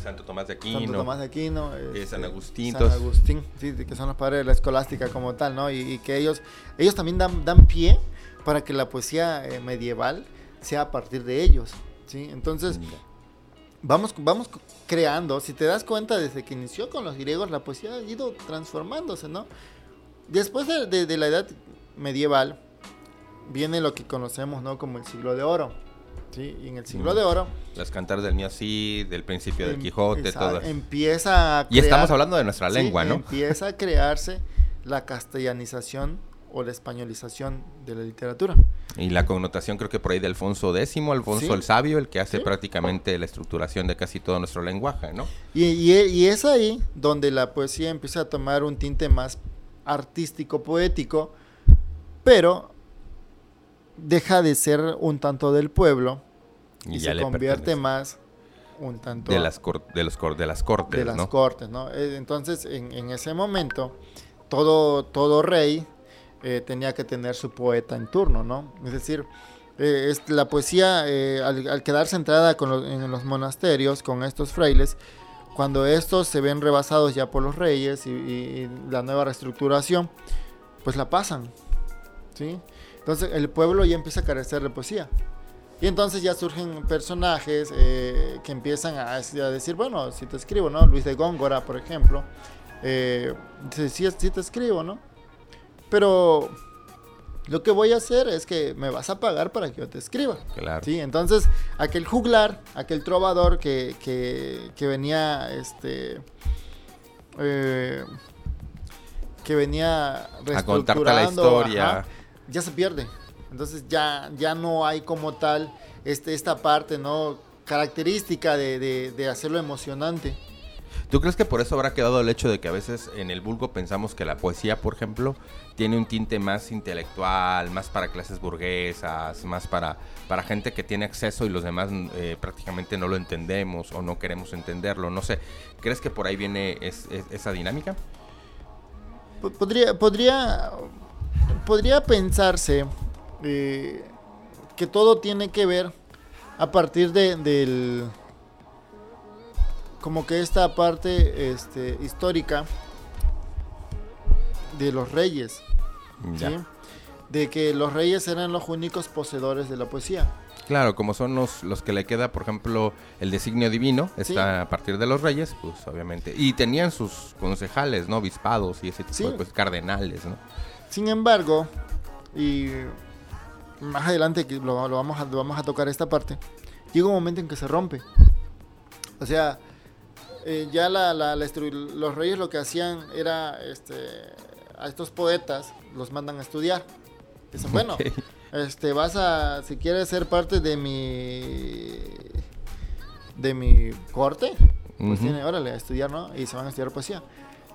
Santo Tomás de Aquino. Santo Tomás de Aquino. Este, San Agustín. San Agustín, sí, que son los padres de la escolástica como tal, ¿no? Y, que ellos, ellos también dan, dan pie para que la poesía eh, medieval sea a partir de ellos, ¿sí? Entonces, vamos, vamos creando, si te das cuenta, desde que inició con los griegos, la poesía ha ido transformándose, ¿no? Después de, la edad medieval, viene lo que conocemos, ¿no? Como el siglo de oro, ¿sí? Y en el siglo de oro. Las cantares del Niño sí, del principio del em- Quijote, esa- todo. Empieza a Y estamos crear- hablando de nuestra sí, lengua, ¿no? Empieza a crearse la castellanización o la españolización de la literatura. Y la connotación creo que por ahí de Alfonso X, Alfonso Sí. el Sabio, el que hace Sí. prácticamente la estructuración de casi todo nuestro lenguaje, ¿no? Y, y- y es ahí donde la poesía empieza a tomar un tinte más artístico, poético, pero deja de ser un tanto del pueblo y, se convierte más un tanto de las cor- de los cor- de las cortes, de las ¿no? cortes, ¿no? Eh, Entonces, en, en ese momento, todo, todo rey eh, tenía que tener su poeta en turno, ¿no? Es decir, eh, es- la poesía, eh, al, al quedar centrada con los- en los monasterios, con estos frailes, cuando estos se ven rebasados ya por los reyes y, y- y la nueva reestructuración, pues la pasan, ¿sí? Entonces, el pueblo ya empieza a carecer de poesía. Y entonces ya surgen personajes eh, que empiezan a, a decir, bueno, si te escribo, ¿no? Luis de Góngora, por ejemplo, eh, dice, sí, sí te escribo, ¿no? Pero lo que voy a hacer es que me vas a pagar para que yo te escriba. Claro. Sí, entonces aquel juglar, aquel trovador que, que, que venía, este, eh, que venía A contarte la historia. ajá, ya se pierde. Entonces ya, ya no hay como tal este, esta parte, ¿no? Característica de, de, de hacerlo emocionante. ¿Tú crees que por eso habrá quedado el hecho de que a veces en el vulgo pensamos que la poesía, por ejemplo, tiene un tinte más intelectual, más para clases burguesas, más para, para gente que tiene acceso y los demás eh, prácticamente no lo entendemos o no queremos entenderlo? No sé, ¿crees que por ahí viene es- es- esa dinámica? Po- Podría, podría, podría pensarse eh, que todo tiene que ver a partir de, del como que esta parte este, histórica de los reyes, Ya. ¿sí? de que los reyes eran los únicos poseedores de la poesía. Claro, como son los, los que le queda, por ejemplo, el designio divino, está Sí. a partir de los reyes, pues obviamente. Y tenían sus concejales, ¿no? Obispados y ese tipo Sí. de pues, cardenales, ¿no? Sin embargo, y más adelante que lo, lo vamos a, lo vamos a tocar esta parte, llega un momento en que se rompe. O sea, eh, ya la, la- los reyes lo que hacían era, este, a estos poetas los mandan a estudiar. Dicen, bueno, este, vas a, si quieres ser parte de mi, de mi corte, pues tiene, órale, a estudiar, ¿no? Y se van a estudiar poesía.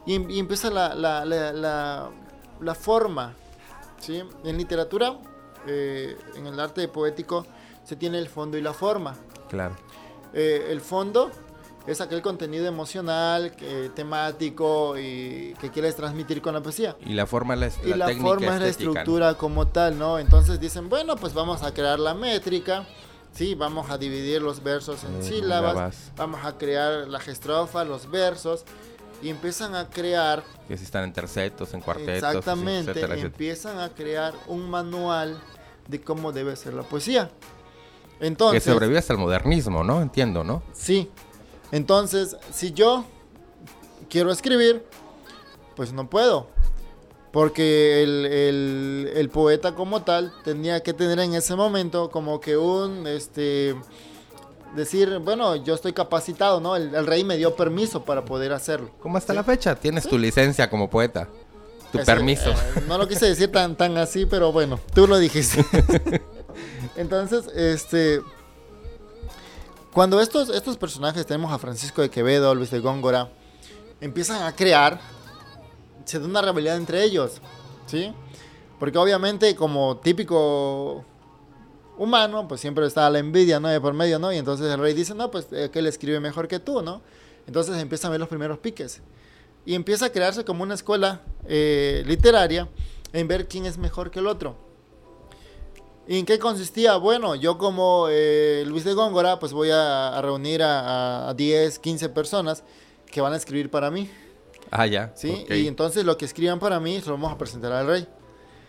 Y, y empieza la, la, la, la, forma, ¿sí? En literatura, eh, en el arte poético, se tiene el fondo y la forma. Claro. Eh, el fondo es aquel contenido emocional, temático y que quieres transmitir con la poesía. Y la forma, la, Y la técnica forma es la estructura como tal, ¿no? Entonces dicen, bueno, pues vamos a crear la métrica, sí, vamos a dividir los versos en Eh, sílabas, vamos a crear la gestrofa, los versos, y empiezan a crear, Que si están en tercetos, en cuartetos, exactamente, etcétera, etcétera. empiezan a crear un manual de cómo debe ser la poesía. Que Entonces, sobrevive hasta el modernismo, ¿no? Entiendo, ¿no? Sí. Entonces, si yo quiero escribir, pues no puedo. Porque el, el- el poeta como tal tenía que tener en ese momento como que un, este, decir, bueno, yo estoy capacitado, ¿no? El, el rey me dio permiso para poder hacerlo. ¿Cómo hasta la fecha? Tienes tu licencia como poeta. Tu permiso. eh, no lo quise decir tan, tan así, pero bueno, tú lo dijiste. Entonces, este. Cuando estos, estos personajes, tenemos a Francisco de Quevedo, Luis de Góngora, empiezan a crear, se da una rebelión entre ellos, ¿sí? Porque obviamente, como típico humano, pues siempre está la envidia, ¿no? De por medio, ¿no? Y entonces el rey dice, no, pues eh, que él escribe mejor que tú, ¿no? Entonces empiezan a ver los primeros piques. Y empieza a crearse como una escuela eh, literaria en ver quién es mejor que el otro. ¿Y en qué consistía? Bueno, yo como eh, Luis de Góngora, pues voy a, a reunir a, a 10, 15 personas que van a escribir para mí, Ah, ya. ¿sí? Y entonces lo que escriban para mí se lo vamos a presentar al rey.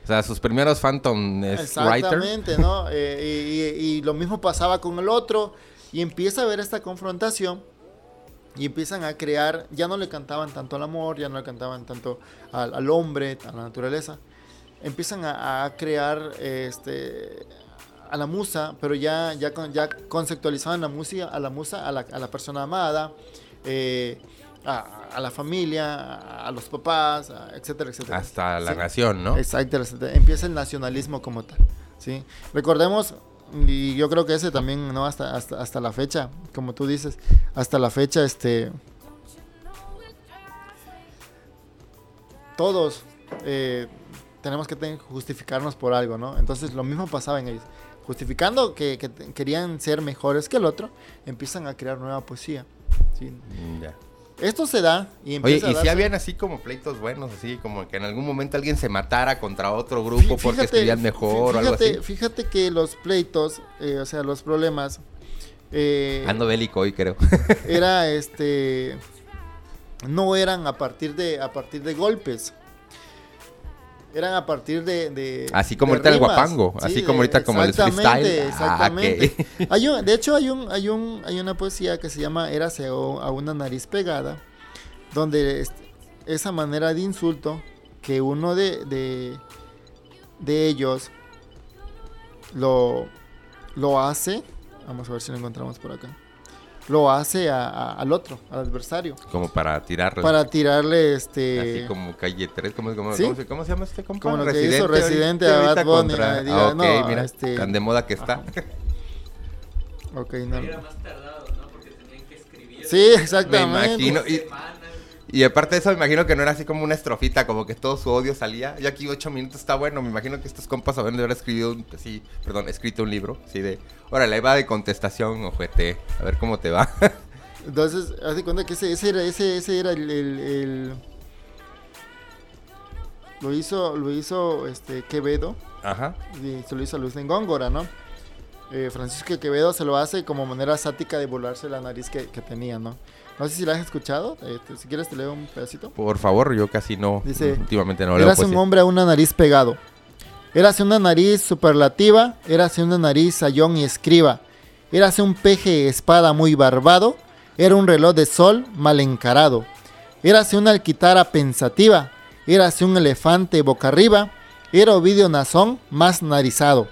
O sea, sus primeros Phantom writer. Exactamente, ¿no? Eh, y, y- y lo mismo pasaba con el otro. Y empieza a haber esta confrontación. Y empiezan a crear, ya no le cantaban tanto al amor, ya no le cantaban tanto al, al hombre, a la naturaleza. Empiezan a, a crear, este, a la musa, pero ya, ya, ya conceptualizaban la música, a la musa, a la, a la persona amada, eh, a, a la familia, a, los papás, a- etcétera, etcétera. Hasta la Sí. nación, ¿no? Exacto, empieza el nacionalismo como tal, ¿sí? Recordemos, y yo creo que ese también, ¿no? Hasta, hasta, hasta la fecha, como tú dices, hasta la fecha, este... Todos eh, tenemos que ten- justificarnos por algo, ¿no? Entonces lo mismo pasaba en ellos. Justificando que, que querían ser mejores que el otro, empiezan a crear nueva poesía. ¿sí? Mm, ya. Esto se da y Oye, empieza a y si habían así como pleitos buenos, así como que en algún momento alguien se matara contra otro grupo porque fíjate- escribían mejor o algo fíjate, así. Fíjate que los pleitos, eh, o sea, los problemas, eh, Ando bélico hoy, creo. era este, no eran a partir de, a partir de golpes. Eran a partir de, de- Así como de ahorita el guapango, así como ahorita como el exactamente, freestyle. Ah, Exactamente. Hay un- de hecho, hay un, hay un, hay una poesía que se llama Érase a a una nariz pegada, donde es- esa manera de insulto que uno de, de, de ellos lo, lo hace, vamos a ver si lo encontramos por acá, lo hace a- a- al otro, al adversario, Como para tirarle. para tirarle este... Así como calle 3, ¿cómo, cómo, ¿Sí? cómo se, cómo se llama este compa? Como lo que hizo Residente a ahorita Bad Bunny, contra- ah, diga, ah, ok, no, mira, este- tan de moda que está. Ok, no. Era más tardado, ¿no? Porque tenían que escribir. Sí, exactamente. Me imagino. Y. y aparte de eso, me imagino que no era así como una estrofita, como que todo su odio salía. Y aquí ocho minutos está bueno. Me imagino que estos compas habrán de haber escrito un, sí, perdón, escrito un libro, sí, de, órale, va de contestación, ojete, a ver cómo te va. Entonces, haz de cuenta que ese, ese era, ese, ese era el, el- el- Lo hizo, lo hizo este Quevedo, Ajá. y se lo hizo a Luis de Góngora, ¿no? Eh, Francisco Quevedo se lo hace como manera sática de volarse la nariz que, que tenía, ¿no? No sé si la has escuchado, eh, te- si quieres te leo un pedacito. Por favor, yo casi no, Dice, últimamente no leo Érase un poesía. hombre a una nariz pegado. Érase una nariz superlativa, érase una nariz sayón y escriba. Érase un peje espada muy barbado, era un reloj de sol mal encarado. Érase una alquitara pensativa, érase un elefante boca arriba, era Ovidio Nazón más narizado.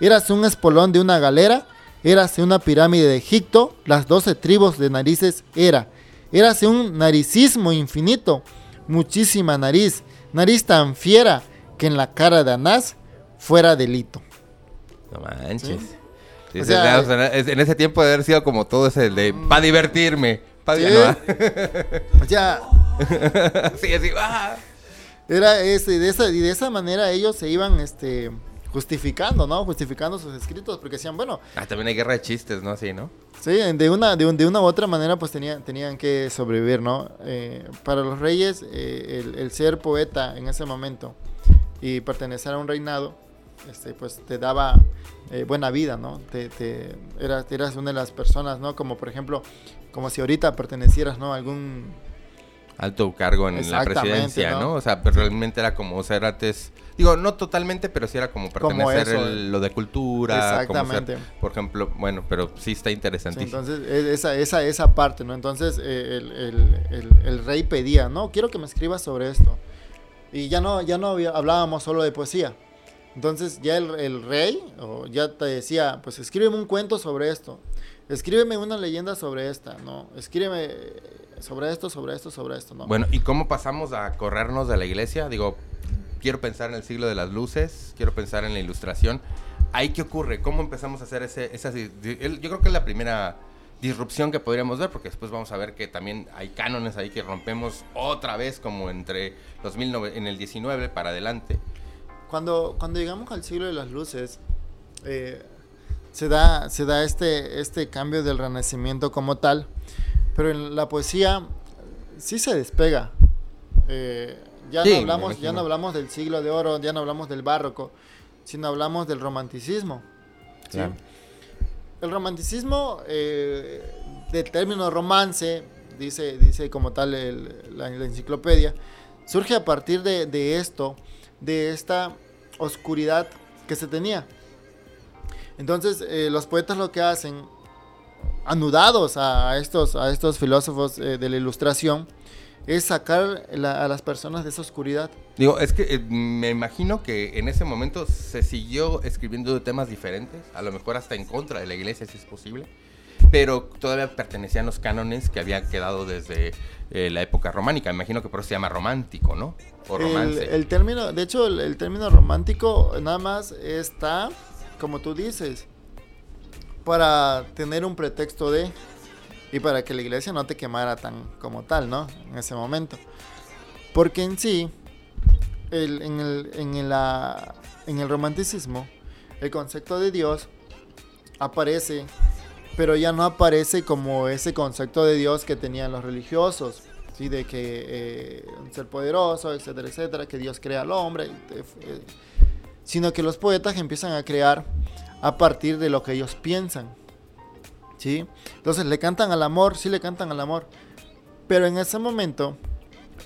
Érase un espolón de una galera, érase una pirámide de Egipto, las doce tribus de narices era. Érase un naricismo infinito, muchísima nariz, nariz tan fiera que en la cara de Anás fuera delito. No manches. En ese tiempo debe haber sido como todo ese de para divertirme. Pa Sí. O sea, sí, así, ah. era ese, de esa, y de esa manera ellos se iban este, justificando, ¿no? Justificando sus escritos, porque decían, bueno, Ah, también hay guerra de chistes, ¿no? Así, ¿no? Sí, de una, de, un- de una u otra manera pues tenían, tenían que sobrevivir, ¿no? Eh, para los reyes, eh, el, el ser poeta en ese momento y pertenecer a un reinado, este, pues te daba eh, buena vida, ¿no? Te, te- eras, eras una de las personas, ¿no? Como por ejemplo, como si ahorita pertenecieras, ¿no? A algún... Alto cargo en la presidencia, ¿no? ¿no? O sea, pero realmente era como antes. Digo, no totalmente, pero sí era como Como pertenecer eso, el- lo de cultura. como ser- Exactamente. por ejemplo, bueno, pero sí está Sí, interesantísimo. entonces, e- esa, esa, esa parte, ¿no? Entonces, eh, el, el- el- rey pedía, no, quiero que me escribas sobre esto. Y ya no, ya no hablábamos solo de poesía. Entonces, ya el, el rey o ya te decía, pues escríbeme un cuento sobre esto. Escríbeme una leyenda sobre esta, ¿no? Escríbeme eh, sobre esto, sobre esto, sobre esto, ¿no? Bueno, ¿y cómo pasamos a corrernos de la iglesia? Digo, quiero pensar en el siglo de las luces, quiero pensar en la ilustración. ¿Ahí qué ocurre? ¿Cómo empezamos a hacer ese, esa... Yo creo que es la primera disrupción que podríamos ver, porque después vamos a ver que también hay cánones ahí que rompemos otra vez, como entre los 19 en el 19 para adelante. Cuando, cuando llegamos al siglo de las luces, eh, se da, se da este, este cambio del renacimiento como tal, pero en la poesía sí se despega. Eh, ya, Sí, no hablamos, ya no hablamos del siglo de oro, ya no hablamos del barroco, sino hablamos del romanticismo. ¿sí? Claro. El romanticismo, eh, del término romance, dice, dice como tal el- la, la enciclopedia, surge a partir de, de esto, de esta oscuridad que se tenía. Entonces, eh, los poetas lo que hacen, anudados a estos, a estos filósofos eh, de la ilustración, es sacar la- a las personas de esa oscuridad. Digo, es que eh, me imagino que en ese momento se siguió escribiendo de temas diferentes, a lo mejor hasta en contra de la iglesia, si es posible, pero todavía pertenecían los cánones que habían quedado desde eh, la época románica. Me imagino que por eso se llama romántico, ¿no? O El, romance. el término, de hecho, el, el término romántico nada más está, como tú dices, para tener un pretexto de y para que la iglesia no te quemara tan como tal, ¿no? En ese momento. Porque en sí, el- en, el, romanticismo, el concepto de Dios aparece, pero ya no aparece como ese concepto de Dios que tenían los religiosos, ¿sí? De que eh, un ser poderoso, etcétera, etcétera, que Dios crea al hombre, eh, sino que los poetas empiezan a crear a partir de lo que ellos piensan, ¿sí? Entonces le cantan al amor, sí le cantan al amor, pero en ese momento,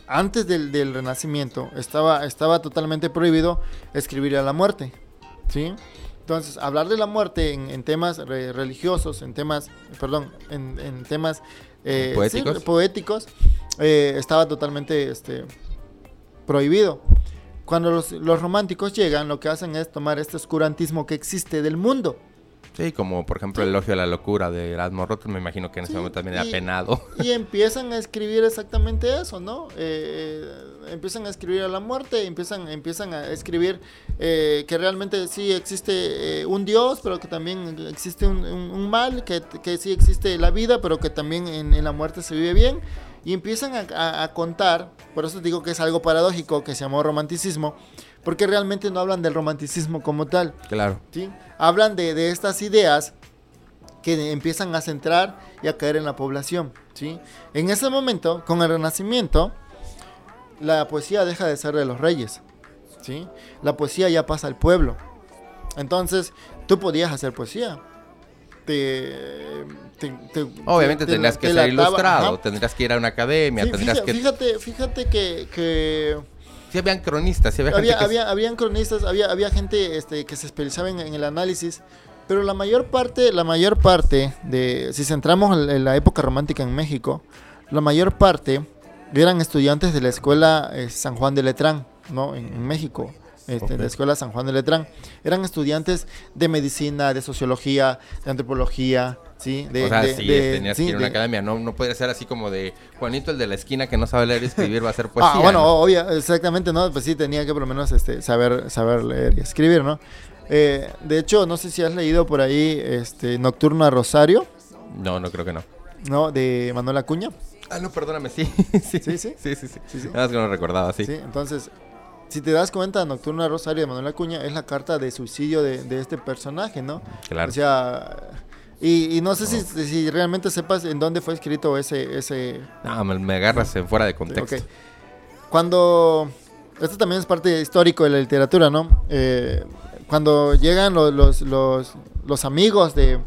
antes del, del renacimiento, estaba, estaba totalmente prohibido escribir a la muerte, ¿sí? Entonces, hablar de la muerte en, en temas re- religiosos, en temas, perdón, en, en temas eh, sí, ¿Poéticos? poéticos, eh, estaba totalmente este, prohibido. Cuando los, los románticos llegan, lo que hacen es tomar este oscurantismo que existe del mundo. Sí, como por ejemplo el elogio a la locura de Erasmo Rothschild, me imagino que en ese Sí, momento también era y- penado. Y empiezan a escribir exactamente eso, ¿no? Eh, empiezan a escribir a la muerte, empiezan, empiezan a escribir eh, que realmente sí existe eh, un Dios, pero que también existe un, un- un mal, que, que sí existe la vida, pero que también en, en la muerte se vive bien. Y empiezan a, a- a contar, por eso digo que es algo paradójico, que se llamó romanticismo, porque realmente no hablan del romanticismo como tal. Claro. ¿sí? Hablan de, de estas ideas que empiezan a centrar y a caer en la población. ¿sí? En ese momento, con el Renacimiento, la poesía deja de ser de los reyes. ¿sí? La poesía ya pasa al pueblo. Entonces, tú podías hacer poesía. Te, te- te- Obviamente te- tendrías te que ser ilustrado, ajá. tendrías que ir a una academia, Sí, tendrías fíjate, que... fíjate, fíjate que, que Sí habían cronistas, sí había, gente había, que- había, habían cronistas, había, había gente este, que se especializaba en, en el análisis, pero la mayor parte, la mayor parte de, si centramos en, la época romántica en México, la mayor parte eran estudiantes de la escuela eh, San Juan de Letrán, ¿no? En, en México. Este, Ok. La escuela San Juan de Letrán. Eran estudiantes de medicina, de sociología, de antropología, ¿sí? De, o sea, de- sí, de- tenías sí, que ir a una de- academia, no, no puede ser así como de Juanito el de la esquina que no sabe leer y escribir va a hacer poesía. ah, bueno, ¿no? obvio, exactamente, ¿no? Pues sí, tenía que por lo menos este, saber, saber leer y escribir, ¿no? Eh, de hecho, no sé si has leído por ahí este, Nocturno a Rosario, no, no creo que no. ¿no? De Manuel Acuña. Ah, no, perdóname, sí. sí, Sí, sí. Sí, sí, sí. Nada más que no lo recordaba, sí. Sí, entonces, si te das cuenta, Nocturno a Rosario de Manuel Acuña es la carta de suicidio de, de este personaje, ¿no? Claro. O sea, y, y no sé si, si realmente sepas en dónde fue escrito ese... ese No, me, me agarras en fuera de contexto. Ok. Cuando. Esto también es parte histórico de la literatura, ¿no? Eh, cuando llegan los, los, los, los amigos de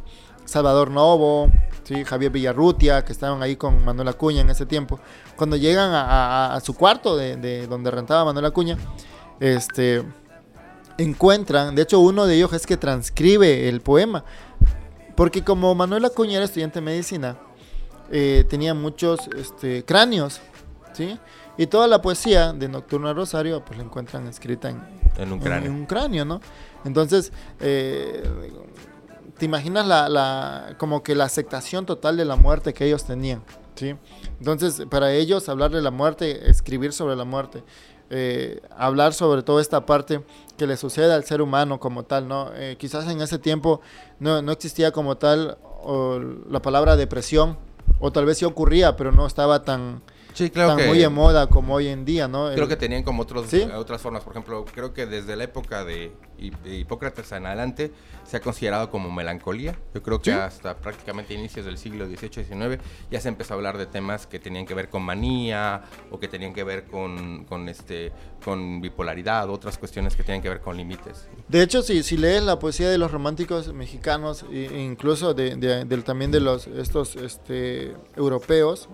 Salvador Novo, ¿sí? Javier Villarrutia, que estaban ahí con Manuel Acuña en ese tiempo, cuando llegan a, a- a su cuarto de, de donde rentaba Manuel Acuña, este, encuentran, de hecho uno de ellos es que transcribe el poema, porque como Manuel Acuña era estudiante de medicina, eh, tenía muchos este, cráneos, ¿sí? Y toda la poesía de Nocturno a Rosario, pues la encuentran escrita en, En un en- cráneo. en un cráneo, ¿no? Entonces, eh, te imaginas la, la- como que la aceptación total de la muerte que ellos tenían, ¿sí? Entonces, para ellos hablar de la muerte, escribir sobre la muerte, eh, hablar sobre toda esta parte que le sucede al ser humano como tal, ¿no? Eh, quizás en ese tiempo no, no existía como tal la palabra depresión, o tal vez sí ocurría, pero no estaba tan, Sí, claro tan que... muy de moda como hoy en día, ¿no? Creo El- que tenían como otros, ¿Sí? otras formas. Por ejemplo, creo que desde la época de Hi- de Hipócrates en adelante se ha considerado como melancolía. Yo creo que ¿Sí? hasta prácticamente inicios del siglo XVIII-XIX ya se empezó a hablar de temas que tenían que ver con manía o que tenían que ver con, con, este, con bipolaridad, otras cuestiones que tienen que ver con límites. De hecho, si, si lees la poesía de los románticos mexicanos, e incluso de, también de los estos este, europeos,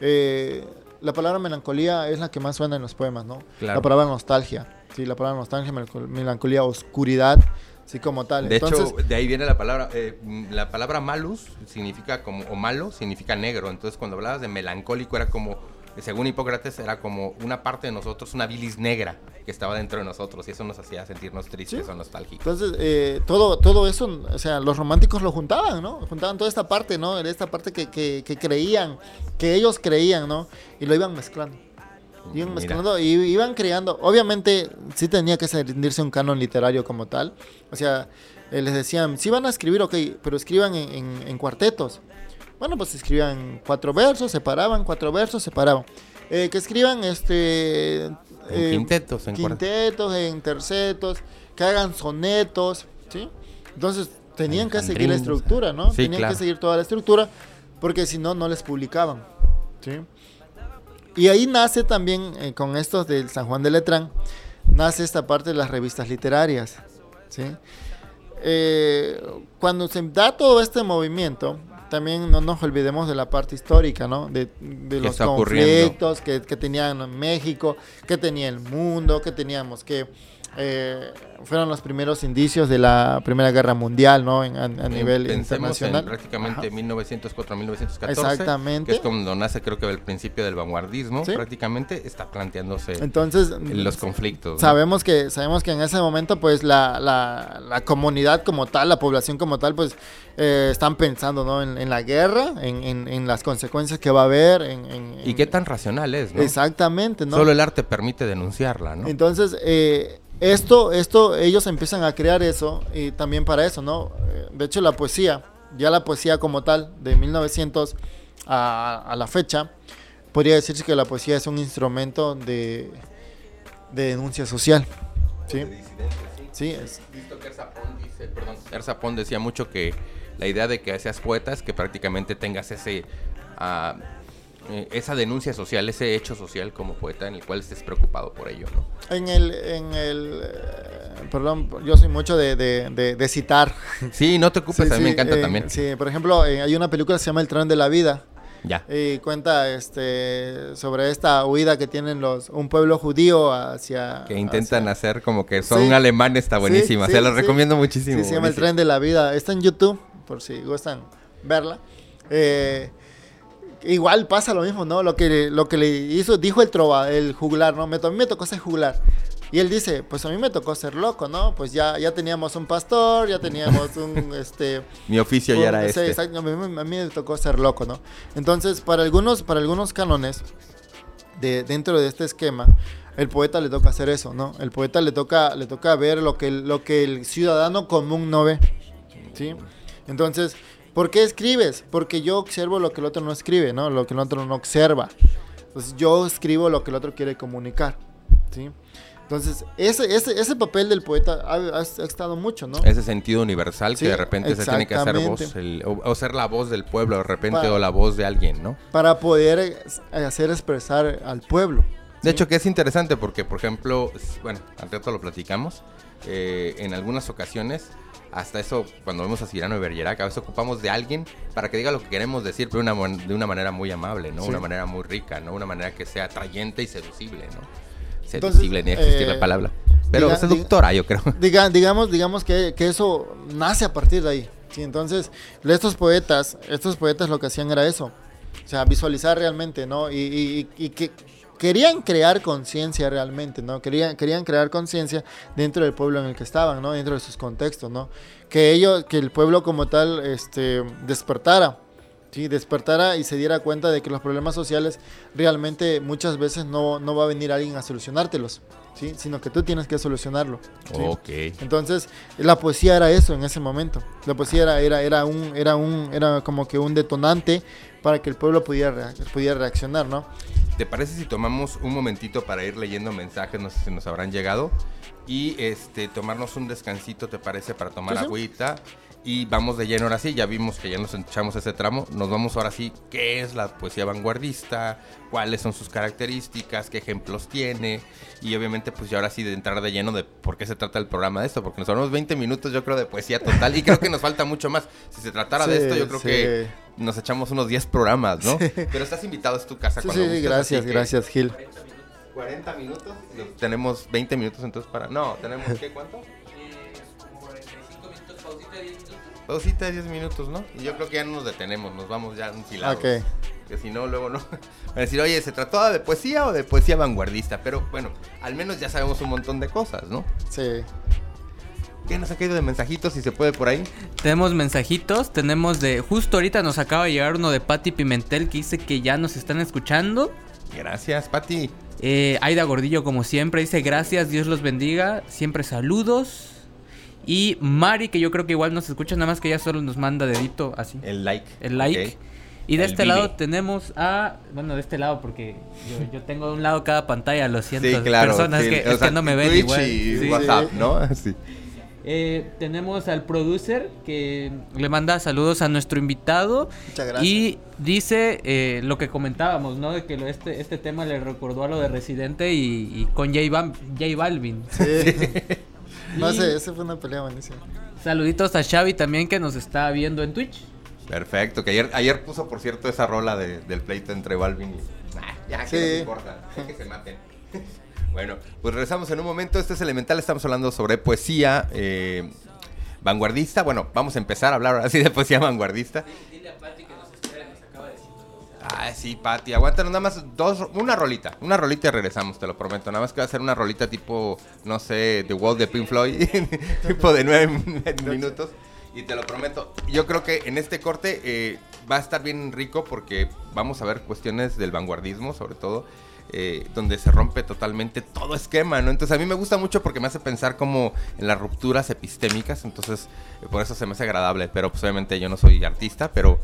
eh, la palabra melancolía es la que más suena en los poemas, ¿no? Claro. La palabra nostalgia, sí, la palabra nostalgia, melancol- melancolía, oscuridad, sí como tal. De Entonces, hecho, de ahí viene la palabra, eh, la palabra malus significa como, o malo significa negro. Entonces, cuando hablabas de melancólico era como según Hipócrates, era como una parte de nosotros, una bilis negra que estaba dentro de nosotros y eso nos hacía sentirnos tristes Sí. o nostálgicos. Entonces, eh, todo, todo eso, o sea, los románticos lo juntaban, ¿no? Juntaban toda esta parte, ¿no? De esta parte que, que, que creían, que ellos creían, ¿no? Y lo iban mezclando. Iban Mira. mezclando y iban creando. Obviamente, sí tenía que rendirse un canon literario como tal. O sea, eh, les decían, sí van a escribir, ok, pero escriban en, en- en cuartetos. Bueno, pues escriban cuatro versos, separaban, cuatro versos, separaban. Eh, que escriban este. En eh, quintetos, en quintetos, en tercetos, que hagan sonetos, ¿sí? Entonces tenían que seguir la estructura, ¿no? sí, tenían claro. que seguir toda la estructura, porque si no, no les publicaban, ¿sí? Y ahí nace también, eh, con estos del San Juan de Letrán, nace esta parte de las revistas literarias, ¿sí? Cuando se da todo este movimiento, también no nos olvidemos de la parte histórica, ¿no? De, de los conflictos que, que tenían en México, que tenía el mundo, que teníamos que eh, fueron los primeros indicios de la Primera Guerra Mundial, ¿no? En- a, a nivel Pensemos internacional. En prácticamente Ajá. 1904-1914. Exactamente. Que es cuando nace, creo que el principio del vanguardismo. Sí. Prácticamente está planteándose Entonces, los conflictos. ¿no? Sabemos que, sabemos que en ese momento, pues, la, la, la comunidad como tal, la población como tal, pues, eh, están pensando, ¿no? En, en la guerra, en, en- en las consecuencias que va a haber, en... ¿Y qué tan racional es, no? Exactamente, ¿no? Solo el arte permite denunciarla, ¿no? Entonces, eh, esto, esto, ellos empiezan a crear eso, y también para eso, ¿no? Eh, De hecho, la poesía, ya la poesía como tal, de 1900 a, a la fecha, podría decirse que la poesía es un instrumento de, de denuncia social, ¿sí? Sí, es, Visto que Erzapón dice, perdón, Erzapón decía mucho que la idea de que seas poeta es que prácticamente tengas ese ah, eh, esa denuncia social, ese hecho social como poeta en el cual estés preocupado por ello, ¿no? En el, en el, eh, perdón, yo soy mucho de, de- de- de citar. Sí, no te ocupes, Sí, a mí me sí, encanta eh, también. Sí, por ejemplo, eh, hay una película que se llama El tren de la vida. Ya. Y cuenta este sobre esta huida que tienen los un pueblo judío hacia Que intentan hacia- hacer como que son Sí. alemanes, está buenísima. Se lo sí. recomiendo muchísimo. Sí, se llama El buenísimo. tren de la vida. Está en YouTube, por si gustan verla. Eh, igual pasa lo mismo, ¿no? Lo que, lo que le hizo, dijo el trova, el juglar, ¿no? Me, a mí me tocó ser juglar. Y él dice, pues a mí me tocó ser loco, ¿no? Pues ya, ya teníamos un pastor, ya teníamos un, este... Mi oficio ya un- era sí, este. exacto, a mí, a mí me tocó ser loco, ¿no? Entonces, para algunos, para algunos cánones, de, dentro de este esquema, el poeta le toca hacer eso, ¿no? El poeta le toca, le toca ver lo que, lo que el ciudadano común no ve, ¿sí? Entonces, ¿por qué escribes? Porque yo observo lo que el otro no escribe, ¿no? Lo que el otro no observa. Pues yo escribo lo que el otro quiere comunicar, ¿sí? Entonces, ese, ese, ese papel del poeta ha, ha- ha estado mucho, ¿no? Ese sentido universal Sí, que de repente se tiene que hacer voz, el- o, o ser la voz del pueblo de repente o la voz de alguien, ¿no? Para poder hacer expresar al pueblo. De hecho, que es interesante porque, por ejemplo, bueno, al rato lo platicamos, eh, en algunas ocasiones, hasta eso, cuando vemos a Cirano y Bergerac, a veces ocupamos de alguien para que diga lo que queremos decir, pero de una, de una manera muy amable, ¿no? Sí. Una manera muy rica, ¿no? Una manera que sea atrayente y seducible, ¿no? Entonces, Seducible, ni existir eh, la palabra. Pero diga- seductora, yo creo. Diga, digamos, digamos que, que eso nace a partir de ahí. ¿sí? Entonces, estos poetas, estos poetas lo que hacían era eso. O sea, visualizar realmente, ¿no? Y, y- y que querían crear conciencia realmente, ¿no? Querían, querían crear conciencia dentro del pueblo en el que estaban, ¿no? Dentro de sus contextos, ¿no? Que ellos, que el pueblo como tal, este, despertara. Sí, despertara y se diera cuenta de que los problemas sociales realmente muchas veces no, no va a venir alguien a solucionártelos, ¿sí? sino que tú tienes que solucionarlo. ¿sí? Ok. Entonces, la poesía era eso en ese momento. La poesía era, era, era un, era un, era como que un detonante para que el pueblo pudiera, pudiera reaccionar, ¿no? ¿Te parece si tomamos un momentito para ir leyendo mensajes? No sé si nos habrán llegado. Y este tomarnos un descansito, ¿te parece? Para tomar sí. agüita. Y vamos de lleno ahora sí. Ya vimos que ya nos echamos ese tramo. Nos vamos ahora sí. ¿Qué es la poesía vanguardista? ¿Cuáles son sus características? ¿Qué ejemplos tiene? Y obviamente, pues ya ahora sí de entrar de lleno de por qué se trata el programa de esto. Porque nos hablamos 20 minutos, yo creo, de poesía total. Y creo que nos falta mucho más. Si se tratara de esto, yo creo sí. que nos echamos unos 10 programas, ¿no? Pero estás invitado, es tu casa. Sí, cuando sí, gustes, gracias, gracias, Gil. 40 minutos. Tenemos 20 minutos entonces para... No, tenemos ¿qué cuánto? Pausita de 10 minutos. Pausita de 10 minutos, ¿no? Y yo creo que ya no nos detenemos, nos vamos ya enfilados. Ok. Que si no, luego no. Van a decir, oye, ¿se trató de poesía o de poesía vanguardista? Pero bueno, al menos ya sabemos un montón de cosas, ¿no? Sí. ¿Qué nos ha caído de mensajitos si se puede por ahí? Tenemos mensajitos, tenemos de... Justo ahorita nos acaba de llegar uno de Patti Pimentel que dice que ya nos están escuchando. Gracias, Pati. Eh, Aida Gordillo, como siempre, dice gracias, Dios los bendiga. Siempre saludos. Y Mari, que yo creo que igual nos escucha, nada más que ella solo nos manda dedito así. El like. El like. Y de El este vive. lado tenemos a. Bueno, de este lado, porque yo, yo tengo de un lado cada pantalla, lo siento. Sí, claro. Personas sí, que, o es sea, que no me ven Twitch igual. y Sí. WhatsApp, ¿no? Sí. Eh, tenemos al producer que le manda saludos a nuestro invitado. Muchas gracias. Y dice eh, lo que comentábamos, ¿no? De que lo- este, este tema le recordó a lo de Residente y, y con J, Bam- J Balvin. Sí. no Y sé, esa fue una pelea buenísima. Saluditos a Xavi también que nos está viendo en Twitch. Perfecto, que ayer, ayer puso, por cierto, esa rola de- del pleito entre Balvin y... Nah, ya, que Sí. no me importa, que se maten. bueno, pues regresamos en un momento. Este es Elemental, estamos hablando sobre poesía eh, vanguardista. Bueno, vamos a empezar a hablar ahora sí de poesía vanguardista. Ah, sí, Pati, aguántanos nada más dos, una rolita, una rolita y regresamos, te lo prometo. Nada más que va a ser una rolita tipo, no sé, The Wall de Pink Floyd, tipo de nueve minutos. Y te lo prometo, yo creo que en este corte eh, va a estar bien rico porque vamos a ver cuestiones del vanguardismo, sobre todo, eh, donde se rompe totalmente todo esquema, ¿no? Entonces a mí me gusta mucho porque me hace pensar como en las rupturas epistémicas, entonces eh, por eso se me hace agradable, pero pues obviamente yo no soy artista, pero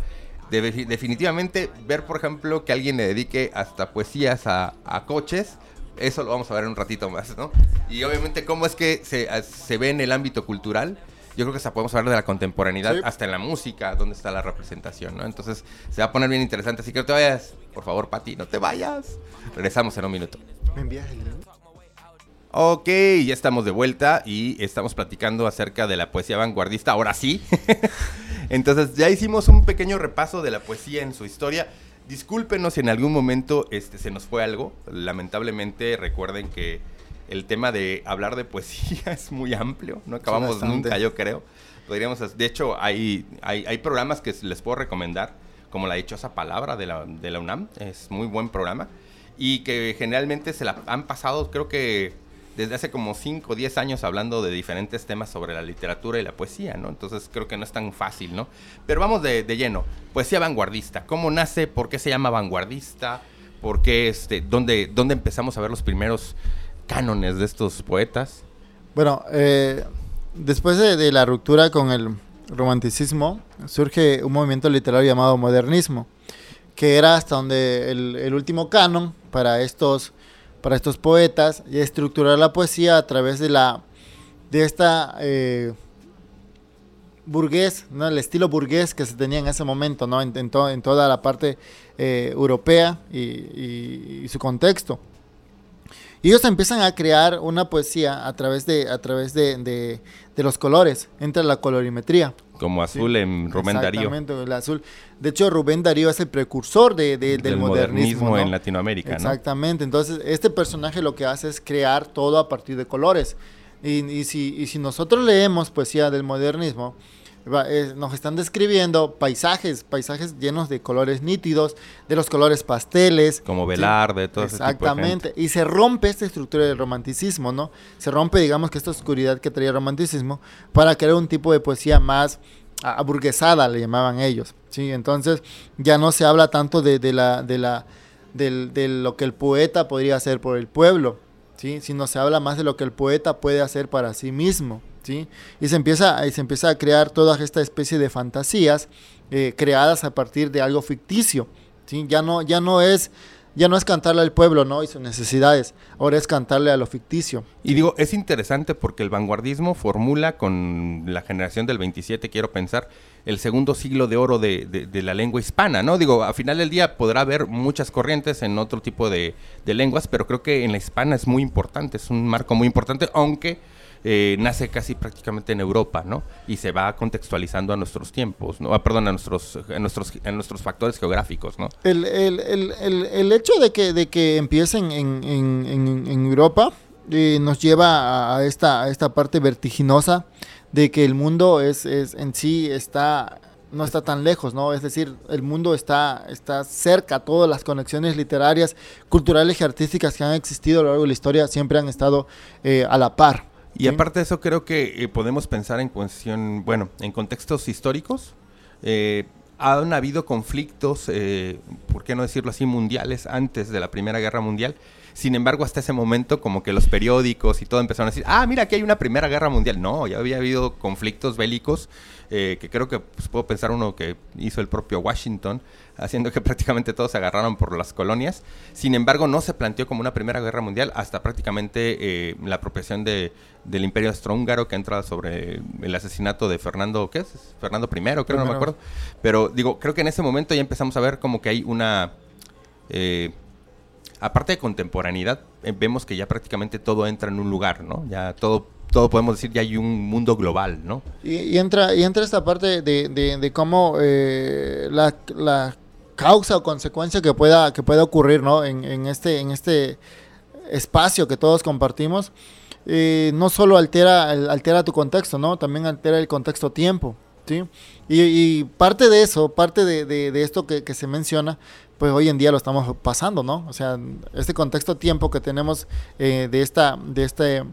de- definitivamente ver, por ejemplo, que alguien le dedique hasta poesías a, a coches, eso lo vamos a ver en un ratito más, ¿no? Y obviamente cómo es que se, se ve en el ámbito cultural. Yo creo que hasta podemos hablar de la contemporaneidad, Sí. hasta en la música, dónde está la representación, ¿no? Entonces se va a poner bien interesante. Así que no te vayas, por favor, Pati, no te vayas. Regresamos en un minuto. Me envías el. Ok, ya estamos de vuelta y estamos platicando acerca de la poesía vanguardista, ahora sí. Entonces ya hicimos un pequeño repaso de la poesía en su historia. Discúlpenos si en algún momento este, se nos fue algo. Lamentablemente recuerden que el tema de hablar de poesía es muy amplio. No acabamos nunca, yo creo. Podríamos, de hecho, hay, hay, hay programas que les puedo recomendar, como la dichosa palabra de la, de la UNAM. Es muy buen programa. Y que generalmente se la han pasado, creo que desde hace como 5 o 10 años hablando de diferentes temas sobre la literatura y la poesía, ¿no? Entonces creo que no es tan fácil, ¿no? Pero vamos de, de lleno. Poesía vanguardista. ¿Cómo nace? ¿Por qué se llama vanguardista? ¿Por qué, este, dónde, dónde empezamos a ver los primeros cánones de estos poetas? Bueno, eh, después de, la ruptura con el romanticismo, surge un movimiento literario llamado modernismo, que era hasta donde el último canon para estos, para estos poetas y estructurar la poesía a través de la de esta eh, burgués, ¿no? el estilo burgués que se tenía en ese momento, ¿no? en, en en toda la parte eh, europea y su contexto. Y ellos empiezan a crear una poesía a través de, a través de, de- de los colores, entra la colorimetría. Como azul en Rubén Darío. Exactamente, el azul. De hecho, Rubén Darío es el precursor de- de- del, Del modernismo. ¿no? en Latinoamérica, ¿no? Exactamente, entonces este personaje lo que hace es crear todo a partir de colores. Y, y si, y si nosotros leemos poesía del modernismo, nos están describiendo paisajes, paisajes llenos de colores nítidos, de los colores pasteles. Como ¿sí? Velarde, todo ese tipo de Exactamente, y se rompe esta estructura del romanticismo, ¿no? Se rompe, digamos, que esta oscuridad que traía el romanticismo para crear un tipo de poesía más aburguesada, le llamaban ellos, ¿sí? Entonces ya no se habla tanto de, de la, de, la, del- de lo que el poeta podría hacer por el pueblo, ¿sí? Sino se habla más de lo que el poeta puede hacer para sí mismo, ¿sí? Y se empieza, y se empieza a crear toda esta especie de fantasías eh, creadas a partir de algo ficticio, ¿sí? Ya no, ya no es ya no es cantarle al pueblo, ¿no? Y sus necesidades. Ahora es cantarle a lo ficticio. Y digo, es interesante porque el vanguardismo formula con la generación del 27, quiero pensar, el segundo siglo de oro de, de- de la lengua hispana, ¿no? Digo, a final del día podrá haber muchas corrientes en otro tipo de, de lenguas, pero creo que en la hispana es muy importante, es un marco muy importante, aunque eh, nace casi prácticamente en Europa, ¿no? Y se va contextualizando a nuestros tiempos, ¿no? Ah, perdón, a nuestros, a nuestros, a nuestros factores geográficos, ¿no? El, el- el- el- hecho de que, de que empiecen en, en- en- Europa eh, nos lleva a, a esta, a esta parte vertiginosa de que el mundo es, es en sí está no está tan lejos, ¿no? Es decir, el mundo está, está cerca, todas las conexiones literarias, culturales y artísticas que han existido a lo largo de la historia siempre han estado eh, a la par. Y ¿sí? aparte de eso, creo que eh, podemos pensar en cuestión, bueno, en contextos históricos. eh, han habido conflictos, eh, ¿por qué no decirlo así, mundiales antes de la Primera Guerra Mundial. Sin embargo, hasta ese momento, como que los periódicos y todo empezaron a decir, ah, mira, aquí hay una Primera Guerra Mundial. No, ya había habido conflictos bélicos, eh, que creo que pues, puedo pensar uno que hizo el propio Washington, haciendo que prácticamente todos se agarraron por las colonias. Sin embargo, no se planteó como una Primera Guerra Mundial hasta prácticamente eh, la apropiación de, del Imperio Austrohúngaro que entra sobre el asesinato de Fernando, ¿qué es? Fernando I, creo, no me acuerdo. Pero digo, creo que en ese momento ya empezamos a ver como que hay una... eh, aparte de contemporaneidad, eh, vemos que ya prácticamente todo entra en un lugar, ¿no? Ya todo, todo podemos decir, ya hay un mundo global, ¿no? Y, y entra, y entra esta parte de, de- de cómo eh, la, la causa o consecuencia que pueda, que pueda ocurrir ¿no? en, este, en este espacio que todos compartimos, eh, no solo altera, altera tu contexto, ¿no? también altera el contexto tiempo. ¿sí? Y, parte de eso, parte de, esto que, se menciona, pues hoy en día lo estamos pasando, ¿no? O sea, este contexto tiempo que tenemos eh, de esta, de este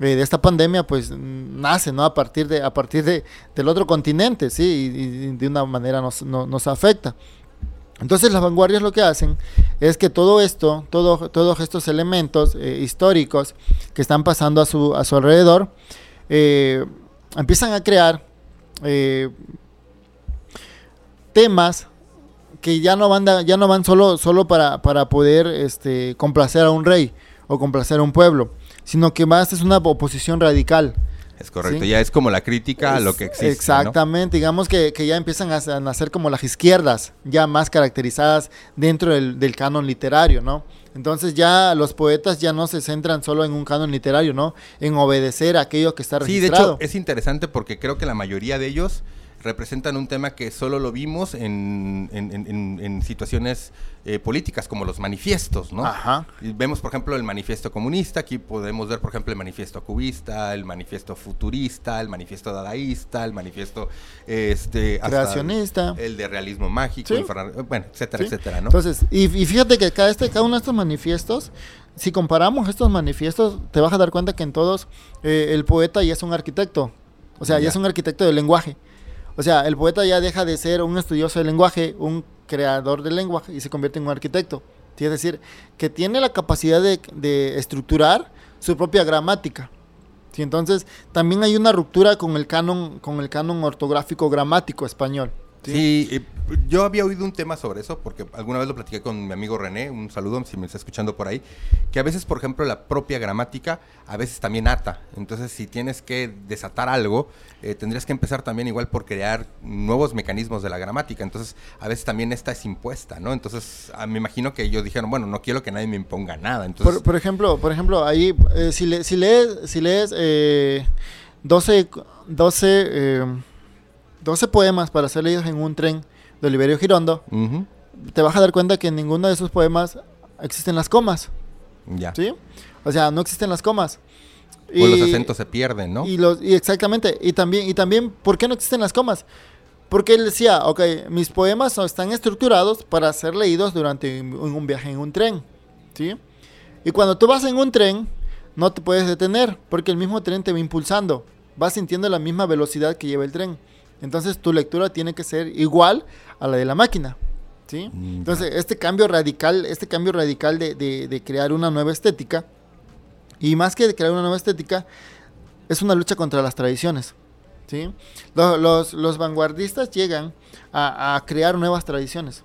eh, de esta pandemia pues nace no a partir de a partir de del otro continente sí y, y de una manera nos, no- nos afecta entonces las vanguardias lo que hacen es que todo esto todo, todos estos elementos eh, históricos que están pasando a su a su alrededor eh, empiezan a crear eh, temas que ya no van ya no van solo solo para, para poder este complacer a un rey o complacer a un pueblo sino que más es una oposición radical Es correcto, Sí. ya es como la crítica a lo que existe. ¿no? Exactamente, digamos que, que ya empiezan a, nacer como las izquierdas, ya más caracterizadas dentro del, del canon literario, ¿no? Entonces ya los poetas ya no se centran solo en un canon literario, ¿no? En obedecer a aquello que está Sí, de registrado. hecho es interesante porque creo que la mayoría de ellos representan un tema que solo lo vimos en, en- en- en- en situaciones eh, políticas como los manifiestos, ¿no? Ajá. Y Vemos, por ejemplo, el manifiesto comunista, aquí podemos ver, por ejemplo, el manifiesto cubista, el manifiesto futurista, el manifiesto dadaísta, el manifiesto este, Creacionista. el de realismo mágico, Sí. el bueno, etcétera, ¿sí? etcétera, ¿no? Entonces, y, y fíjate que cada, este, cada uno de estos manifiestos, si comparamos estos manifiestos, te vas a dar cuenta que en todos eh, el poeta ya es un arquitecto. O sea, ya. Ya. es un arquitecto del lenguaje. O sea, el poeta ya deja de ser un estudioso del lenguaje, un creador del lenguaje y se convierte en un arquitecto. Es decir, que tiene la capacidad de, de estructurar su propia gramática. Sí, entonces, también hay una ruptura con el canon, con el canon ortográfico gramático español. ¿Sí? Sí, yo había oído un tema sobre eso porque alguna vez lo platiqué con mi amigo René, un saludo si me está escuchando por ahí, que a veces, por ejemplo, la propia gramática a veces también ata. Entonces, si tienes que desatar algo, eh, tendrías que empezar también igual por crear nuevos mecanismos de la gramática. Entonces, a veces también esta es impuesta, ¿no? Entonces, ah, me imagino que ellos dijeron, bueno, no quiero que nadie me imponga nada. Entonces, Por, por ejemplo, por ejemplo, ahí eh, si, le- si lees, si lees eh, 12, 12, eh, 12 poemas para ser leídos en un tren de Oliverio Girondo, ujú, te vas a dar cuenta que en ninguno de esos poemas existen las comas, ya. ¿sí? O sea, no existen las comas. O los acentos se pierden, ¿no? Y, los, y exactamente, y también, y también, ¿por qué no existen las comas? Porque él decía, ok, mis poemas no están estructurados para ser leídos durante un, un viaje en un tren, ¿sí? Y cuando tú vas en un tren, no te puedes detener, porque el mismo tren te va impulsando, vas sintiendo la misma velocidad que lleva el tren. Entonces tu lectura tiene que ser igual a la de la máquina, ¿sí? Mm, Entonces este cambio radical, este cambio radical de, de- de crear una nueva estética, y más que de crear una nueva estética, es una lucha contra las tradiciones. ¿sí? Lo- Los, los vanguardistas llegan a, a crear nuevas tradiciones.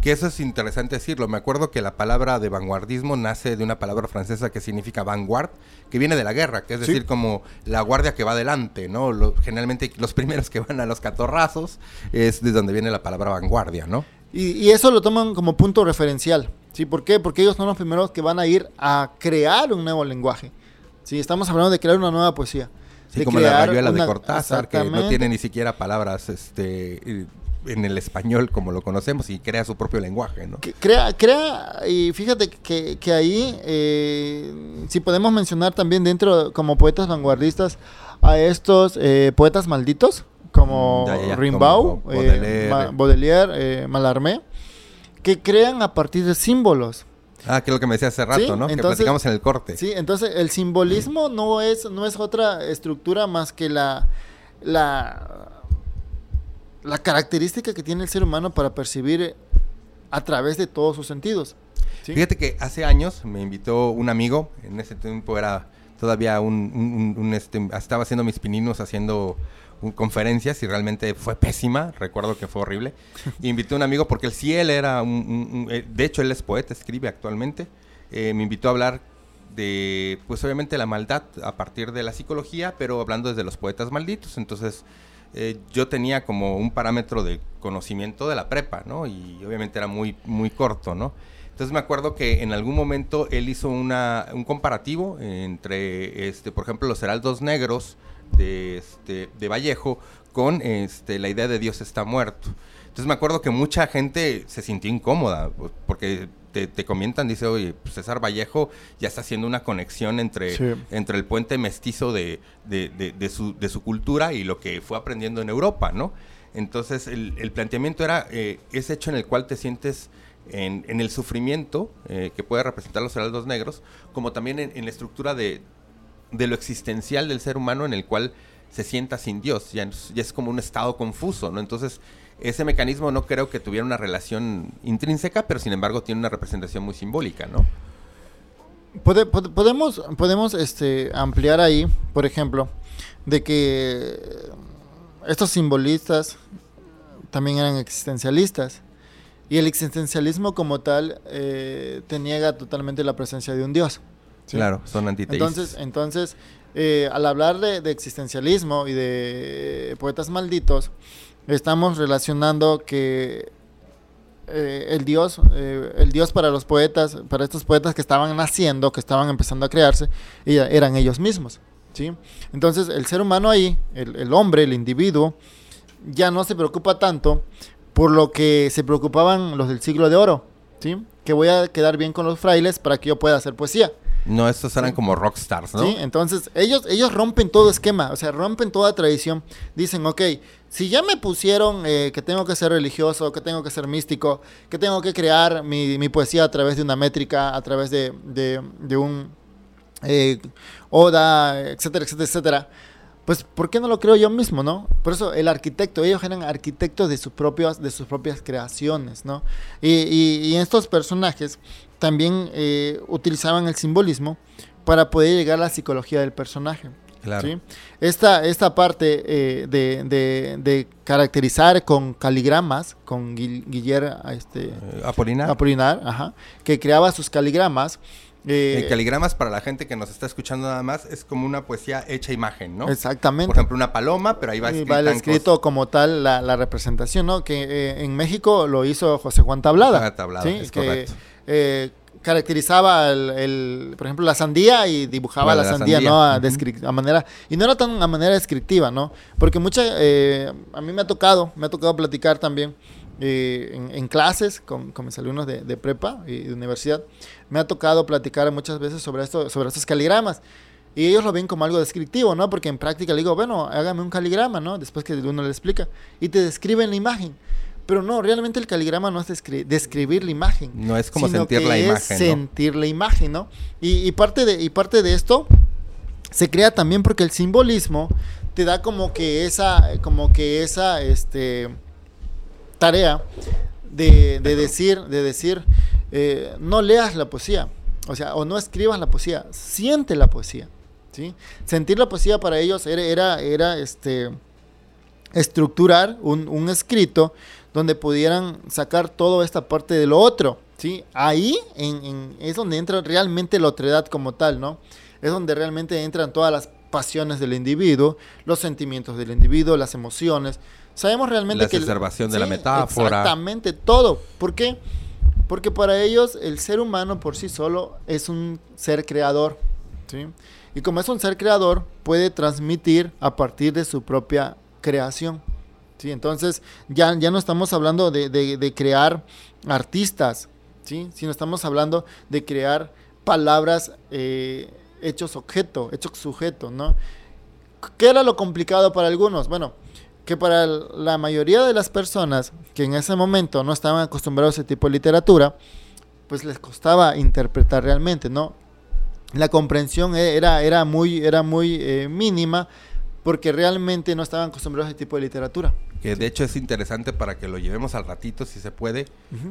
Que eso es interesante decirlo. Me acuerdo que la palabra de vanguardismo nace de una palabra francesa que significa vanguard, que viene de la guerra, que es Sí. decir, como la guardia que va adelante, ¿no? Lo- generalmente los primeros que van a los catorrazos es de donde viene la palabra vanguardia, ¿no? Y, y eso lo toman como punto referencial. ¿sí? ¿Por qué? Porque ellos son los primeros que van a ir a crear un nuevo lenguaje. ¿sí? Estamos hablando de crear una nueva poesía. Sí, de como la rayuela de Cortázar, que no tiene ni siquiera palabras este, en el español como lo conocemos y crea su propio lenguaje, ¿no? Crea, crea, y fíjate que, que ahí, eh, si podemos mencionar también dentro, como poetas vanguardistas, a estos eh, poetas malditos, como Ya, ya, ya, Rimbaud, como eh, Baudelaire. Ma- Baudelaire, eh, Mallarmé, que crean a partir de símbolos. Ah, que es lo que me decía hace rato, Sí, ¿no? que platicamos en el corte. Sí, entonces el simbolismo no es, no es otra estructura más que la, la, la característica que tiene el ser humano para percibir a través de todos sus sentidos. ¿sí? Fíjate que hace años me invitó un amigo, en ese tiempo era todavía un, un- un- un, este, estaba haciendo mis pininos haciendo conferencias y realmente fue pésima, recuerdo que fue horrible. Y invité a un amigo porque él sí, él era un- eh, de hecho él es poeta, escribe actualmente, Eh, me invitó a hablar de, pues obviamente la maldad a partir de la psicología, pero hablando desde los poetas malditos, entonces... eh, yo tenía como un parámetro de conocimiento de la prepa, ¿no? Y obviamente era muy, muy corto, ¿no? Entonces me acuerdo que en algún momento él hizo una, un comparativo entre, este, por ejemplo, los heraldos negros de, este, de Vallejo con este, la idea de Dios está muerto. Entonces me acuerdo que mucha gente se sintió incómoda porque te, te comentan, dice, oye, pues, César Vallejo ya está haciendo una conexión entre, Sí. entre el puente mestizo de, de- de- de su, de su cultura y lo que fue aprendiendo en Europa, ¿no? Entonces el, el planteamiento era eh, ese hecho en el cual te sientes en, en el sufrimiento eh, que puede representar los heraldos negros, como también en, en la estructura de, de lo existencial del ser humano en el cual se sienta sin Dios, ya, es- ya es como un estado confuso, ¿no? Entonces, ese mecanismo no creo que tuviera una relación intrínseca, pero sin embargo tiene una representación muy simbólica, ¿no? Pode- pod- podemos podemos este, ampliar ahí, por ejemplo, de que estos simbolistas también eran existencialistas. Y el existencialismo como tal eh, te niega totalmente la presencia de un Dios. ¿sí? Claro, son antiteístas. Entonces, entonces eh, al hablar de, de existencialismo y de poetas malditos, estamos relacionando que eh, el Dios, eh, el Dios para los poetas, para estos poetas que estaban naciendo, que estaban empezando a crearse, eran ellos mismos. ¿sí? Entonces, el ser humano ahí, el, el hombre, el individuo, ya no se preocupa tanto por lo que se preocupaban los del siglo de oro. ¿sí? Que voy a quedar bien con los frailes para que yo pueda hacer poesía. No, estos eran como rockstars, ¿no? ¿sí? Entonces, ellos, ellos rompen todo esquema, o sea, rompen toda tradición. Dicen, ok, si ya me pusieron eh, que tengo que ser religioso, que tengo que ser místico, que tengo que crear mi, mi poesía a través de una métrica, a través de, de- de un eh, oda, etcétera, etcétera, etcétera. Pues, ¿por qué no lo creo yo mismo, no? Por eso el arquitecto, ellos eran arquitectos de sus propias, de sus propias creaciones, ¿no? Y, y- y estos personajes también eh, utilizaban el simbolismo para poder llegar a la psicología del personaje. Claro. ¿sí? Esta, esta parte eh, de, de- de caracterizar con caligramas, con Guil- Guillermo este, Eh, Apolinar. Apolinar, ajá, que creaba sus caligramas. eh, caligramas para la gente que nos está escuchando nada más es como una poesía hecha imagen, ¿no? Exactamente. Por ejemplo, una paloma, pero ahí va Y escrita va el en escrito como tal la, la representación, ¿no? Que eh, en México lo hizo José Juan Tablada. Tablada, ¿sí? es que correcto. Eh, caracterizaba el, el, por ejemplo, la sandía y dibujaba la, la sandía, sandía. ¿no? A, Ujú. descri- a manera y no era tan a manera descriptiva, ¿no? Porque mucha, eh, a mí me ha tocado, me ha tocado platicar también eh, en, en clases con, con mis alumnos de, de prepa y de universidad, me ha tocado platicar muchas veces sobre esto, sobre estos caligramas. Y ellos lo ven como algo descriptivo, ¿no? Porque en práctica le digo, bueno, hágame un caligrama, ¿no? Después que uno le explica. Y te describen la imagen. Pero no, realmente el caligrama no es descri- describir la imagen. No es como sino sentir que la es imagen, ¿no? sentir la imagen, ¿no? Y, y parte de, y parte de esto se crea también porque el simbolismo te da como que esa, como que esa, este, tarea de, de decir, de decir, eh, no leas la poesía, o sea, o no escribas la poesía, siente la poesía, ¿sí? Sentir la poesía para ellos era, era, era este, estructurar un, un escrito donde pudieran sacar toda esta parte de lo otro, ¿sí? Ahí en, en- es donde entra realmente la otredad como tal, ¿no? Es donde realmente entran todas las pasiones del individuo, los sentimientos del individuo, las emociones. Sabemos realmente La que... el- exacerbación de la metáfora. Exactamente, todo. ¿Por qué? Porque para ellos el ser humano por sí solo es un ser creador, ¿sí? Y como es un ser creador, puede transmitir a partir de su propia creación. ¿Sí? Entonces, ya, ya no estamos hablando de, de- de crear artistas, ¿sí? sino estamos hablando de crear palabras eh, hechos objeto, hechos sujeto, ¿no? ¿Qué era lo complicado para algunos? Bueno, que para la mayoría de las personas que en ese momento no estaban acostumbrados a ese tipo de literatura, pues les costaba interpretar realmente, ¿no? La comprensión e- era, era muy, era muy eh, mínima porque realmente no estaban acostumbrados a ese tipo de literatura. Que de hecho es interesante para que lo llevemos al ratito, si se puede.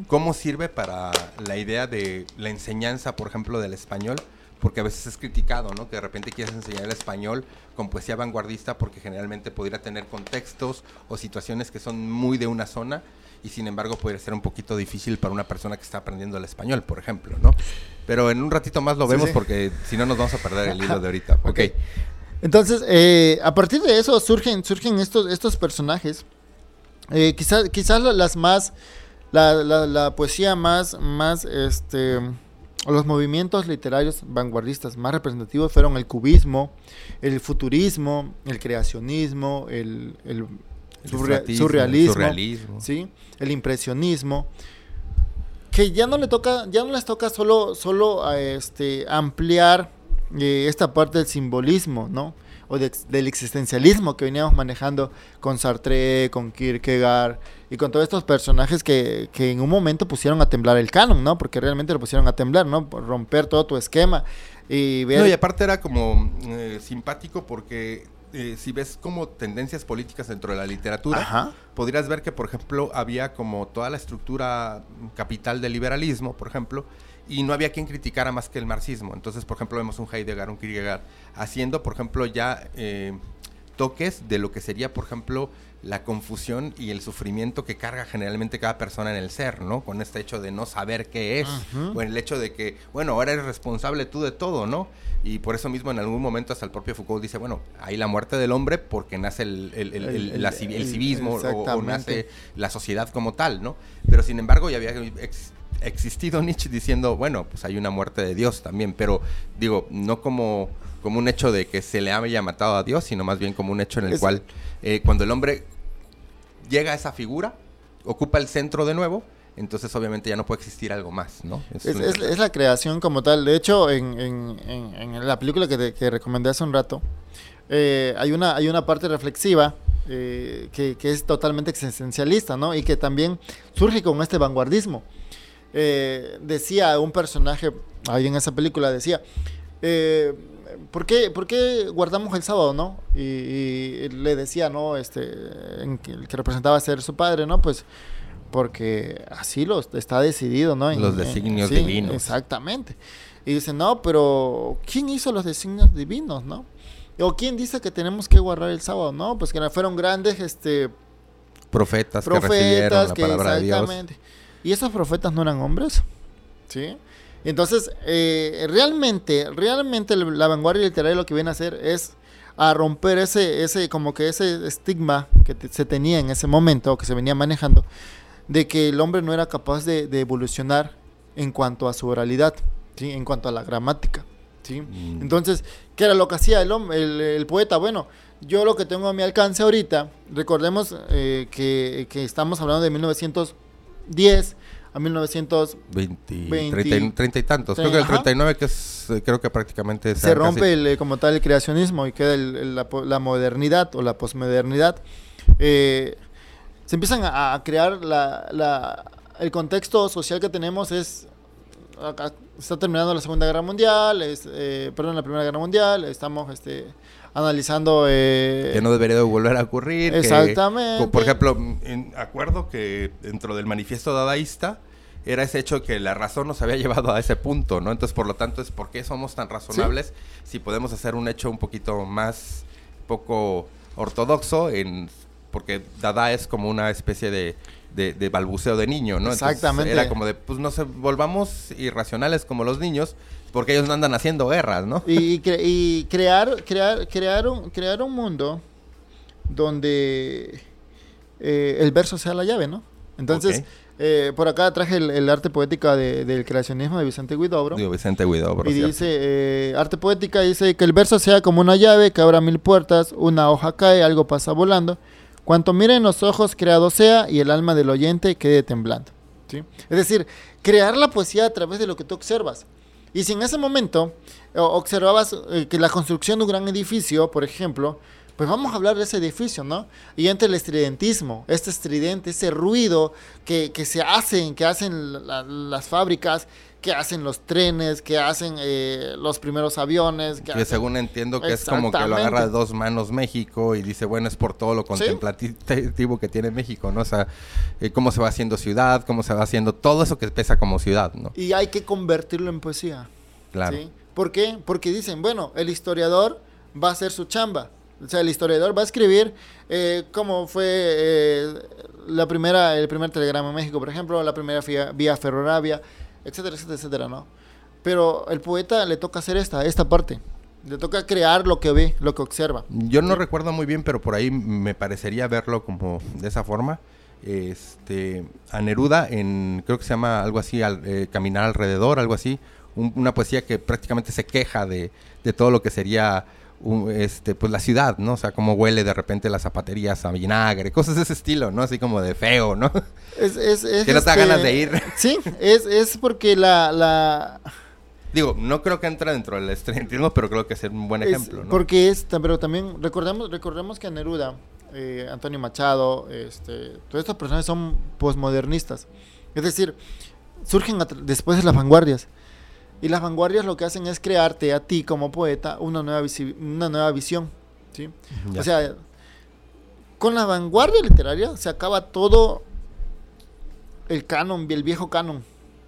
¿Cómo sirve para la idea de la enseñanza, por ejemplo, del español? Porque a veces es criticado, ¿no? Que de repente quieres enseñar el español con poesía vanguardista porque generalmente podría tener contextos o situaciones que son muy de una zona y sin embargo podría ser un poquito difícil para una persona que está aprendiendo el español, por ejemplo, ¿no? Pero en un ratito más lo Sí, vemos sí. porque si no nos vamos a perder el hilo de ahorita. Ok. ok. Entonces, eh, a partir de eso surgen, surgen estos, estos personajes. Eh, quizás quizás la- las más. La, la- la poesía más. más este, los movimientos literarios vanguardistas más representativos fueron el cubismo, el futurismo, el creacionismo, el, el El surrea- surrealismo, surrealismo, surrealismo. ¿sí? el impresionismo. Que ya no le toca, ya no les toca solo, solo a este, ampliar eh, esta parte del simbolismo, ¿no? O de- del existencialismo que veníamos manejando con Sartre, con Kierkegaard y con todos estos personajes que, que en un momento pusieron a temblar el canon, ¿no? Porque realmente lo pusieron a temblar, ¿no? Por romper todo tu esquema y ver... No, y aparte era como eh, simpático porque eh, si ves como tendencias políticas dentro de la literatura, Ajá. podrías ver que, por ejemplo, había como toda la estructura capital del liberalismo, por ejemplo, y no había quien criticara más que el marxismo. Entonces, por ejemplo, vemos un Heidegger, un Kierkegaard, haciendo, por ejemplo, ya eh, toques de lo que sería, por ejemplo, la confusión y el sufrimiento que carga generalmente cada persona en el ser, ¿no? Con este hecho de no saber qué es, o en el hecho de que, bueno, ahora eres responsable tú de todo, ¿no? Y por eso mismo en algún momento hasta el propio Foucault dice, bueno, hay la muerte del hombre porque nace el, el- el- el- El- la civismo o- o, nace la sociedad como tal, ¿no? Pero sin embargo ya había ex- existido Nietzsche diciendo, bueno, pues hay una muerte de Dios también, pero digo, no como, como un hecho de que se le haya matado a Dios, sino más bien como un hecho en el Es- cual eh, cuando el hombre llega a esa figura, ocupa el centro de nuevo, entonces obviamente ya no puede existir algo más, ¿no? Es Es, un- es- es la creación como tal. De hecho, en, en- en- en la película que, te- que recomendé hace un rato, eh, hay, una, hay una parte reflexiva eh, que, que es totalmente existencialista, ¿no? Y que también surge con este vanguardismo. Eh, decía un personaje ahí en esa película, decía, eh, ¿por, qué, por qué guardamos el sábado, no? Y, y le decía, ¿no? Este, el que representaba ser su padre, ¿no? Pues porque así lo está decidido, ¿no? En- Los en- designios sí, divinos. Exactamente. Y dice, no, pero ¿quién hizo los designios divinos, no? O quién dice que tenemos que guardar el sábado, no? Pues que fueron grandes, este, profetas, que recibieron profetas la que palabra de Dios. ¿Y esos profetas no eran hombres? ¿Sí? Entonces, eh, realmente, realmente la vanguardia literaria lo que viene a hacer es a romper ese, ese, como que ese estigma que te- se tenía en ese momento, o que se venía manejando, de que el hombre no era capaz de, de evolucionar en cuanto a su oralidad, ¿sí? En cuanto a la gramática, ¿sí? Mm. Entonces, ¿qué era lo que hacía el, hom- el, el poeta? Bueno, yo lo que tengo a mi alcance ahorita, recordemos eh, que, que estamos hablando de 1910 a 1900, 20, 20, 30, 30 y tantos. Creo que el ajá. 39 que es, eh, creo que prácticamente se rompe el, eh, como tal el creacionismo y queda el- el- la, la modernidad o la posmodernidad. Eh, se empiezan a, a crear la, la- el contexto social que tenemos es acá está terminando la Segunda Guerra Mundial, es, eh, perdón, la Primera Guerra Mundial, estamos este, analizando... eh, que no debería de volver a ocurrir. Exactamente. por ejemplo, en acuerdo que dentro del manifiesto dadaísta era ese hecho que la razón nos había llevado a ese punto, ¿no? Entonces, por lo tanto, es por qué somos tan razonables si podemos hacer un hecho un poquito más poco ortodoxo en porque Dada es como una especie de, de- de balbuceo de niño, ¿no? Entonces, Exactamente. era como de, pues no se volvamos irracionales como los niños, porque ellos no andan haciendo guerras, ¿no? y, cre- y crear, crear, crear, un, crear un mundo donde eh, el verso sea la llave, ¿no? Entonces, eh, por acá traje el, el arte poética de- del creacionismo de Vicente Guidobro. Digo, Vicente Guidobro, Y ¿cierto? dice, eh, arte poética dice que el verso sea como una llave que abra mil puertas, una hoja cae, algo pasa volando. Cuanto miren los ojos, creado sea y el alma del oyente quede temblando. ¿sí? Es decir, crear la poesía a través de lo que tú observas. Y si en ese momento eh, observabas eh, que la construcción de un gran edificio, por ejemplo, pues vamos a hablar de ese edificio, ¿no? Y entra el estridentismo, este estridente, ese ruido que, que se hacen, que hacen la- las fábricas, que hacen los trenes, que hacen eh, los primeros aviones. Que hacen- según entiendo que es como que lo agarra de dos manos México y dice, bueno, es por todo lo contemplativo que tiene México, ¿no? O sea, eh, cómo se va haciendo ciudad, cómo se va haciendo todo eso que pesa como ciudad, ¿no? Y hay que convertirlo en poesía. Claro. ¿sí? ¿Por qué? Porque dicen, bueno, el historiador va a hacer su chamba. O sea, el historiador va a escribir eh, cómo fue eh, la primera, el primer telegrama en México, por ejemplo, la primera vía, vía ferroravia, etcétera, etcétera, etcétera, ¿no? Pero el poeta le toca hacer esta, esta parte. Le toca crear lo que ve, lo que observa. Yo no recuerdo muy bien, pero por ahí me parecería verlo como de esa forma. Este, a Neruda en, creo que se llama algo así, eh, Caminar alrededor, algo así. un- una poesía que prácticamente se queja de, de todo lo que sería este, pues la ciudad, ¿no? O sea, cómo huele de repente las zapaterías a vinagre, cosas de ese estilo, ¿no? Así como de feo, ¿no? Es, es, es, Que no te da este, ganas de ir. Sí, es, es porque la... la Digo, no creo que entra dentro del estudiantismo, pero creo que es un buen ejemplo, ¿no? Porque es, pero también recordemos, recordemos que Neruda, eh, Antonio Machado, este, todas estas personas son posmodernistas. Es decir, surgen después de las vanguardias. Y las vanguardias lo que hacen es crearte a ti como poeta una nueva, visi- una nueva visión. ¿sí? Ya. O sea, con la vanguardia literaria se acaba todo el canon, el viejo canon.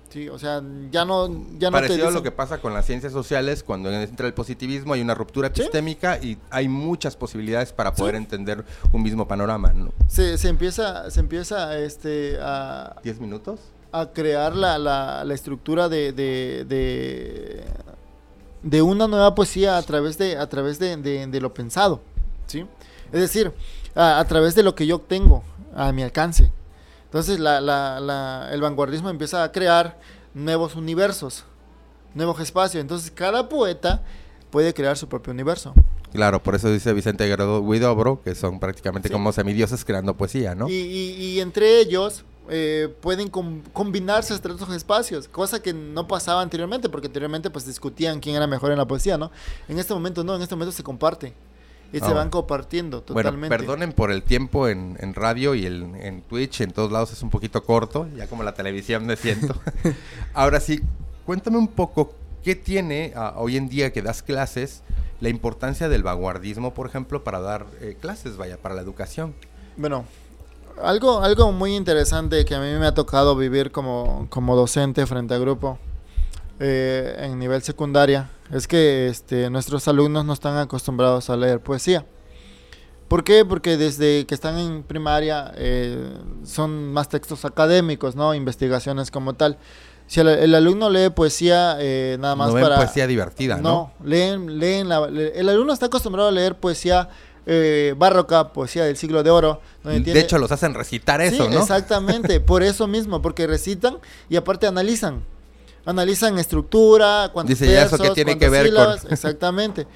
¿sí? O sea, ya no, ya no te Parecido a lo dicen- que pasa con las ciencias sociales, cuando entra el positivismo hay una ruptura Sí. epistémica y hay muchas posibilidades para poder Sí. entender un mismo panorama, ¿no? se, se empieza, se empieza este, a, ¿Diez minutos? A crear la, la, la estructura de, de, de, de una nueva poesía a través de, a través de, lo pensado, ¿sí? Es decir, a, a través de lo que yo tengo a mi alcance. Entonces la, la, la- el vanguardismo empieza a crear nuevos universos, nuevos espacios. Entonces cada poeta puede crear su propio universo. Claro, por eso dice Vicente Guerrero Huidobro, que son prácticamente Sí. como semidioses creando poesía, ¿no? Y, y- y entre ellos eh, pueden com- combinarse entre estos espacios, cosa que no pasaba anteriormente, porque anteriormente pues discutían quién era mejor en la poesía, ¿no? En este momento no, en este momento se comparte. Y Ah, se van bueno. compartiendo Bueno, totalmente. perdonen por el tiempo en, en radio y el- en Twitch, en todos lados es un poquito corto, ya como la televisión me siento. Ahora sí, cuéntame un poco, ¿qué tiene ah, hoy en día que das clases la importancia del vanguardismo, por ejemplo, para dar eh, clases, vaya, para la educación? Bueno, algo, algo muy interesante que a mí me ha tocado vivir como, como docente frente a grupo eh, en nivel secundaria es que este, nuestros alumnos no están acostumbrados a leer poesía. ¿Por qué? Porque desde que están en primaria eh, son más textos académicos, ¿no? Investigaciones como tal. Si el, el alumno lee poesía eh, nada más no para... poesía divertida, ¿no? No, leen, leen la- le- el alumno está acostumbrado a leer poesía eh, barroca, poesía del siglo de oro. donde De tiene- hecho, los hacen recitar Sí, eso, ¿no? exactamente, por eso mismo, porque recitan y aparte analizan. Analizan estructura, cuántos Dice, ¿y eso versos, tiene que ver con- sílabas, Exactamente.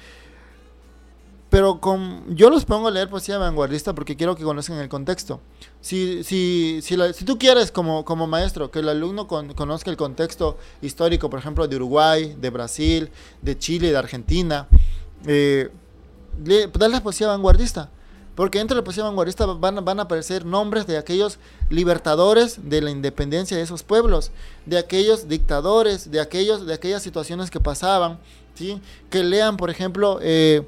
Pero con, yo los pongo a leer poesía vanguardista porque quiero que conozcan el contexto. Si, si, si, la- si tú quieres como, como maestro que el alumno con- conozca el contexto histórico, por ejemplo, de Uruguay, de Brasil, de Chile, de Argentina, eh, le- dale poesía vanguardista. Porque dentro de la poesía vanguardista van, van a aparecer nombres de aquellos libertadores de la independencia de esos pueblos, de aquellos dictadores, de, aquellos, de aquellas situaciones que pasaban, ¿sí? Que lean, por ejemplo, eh,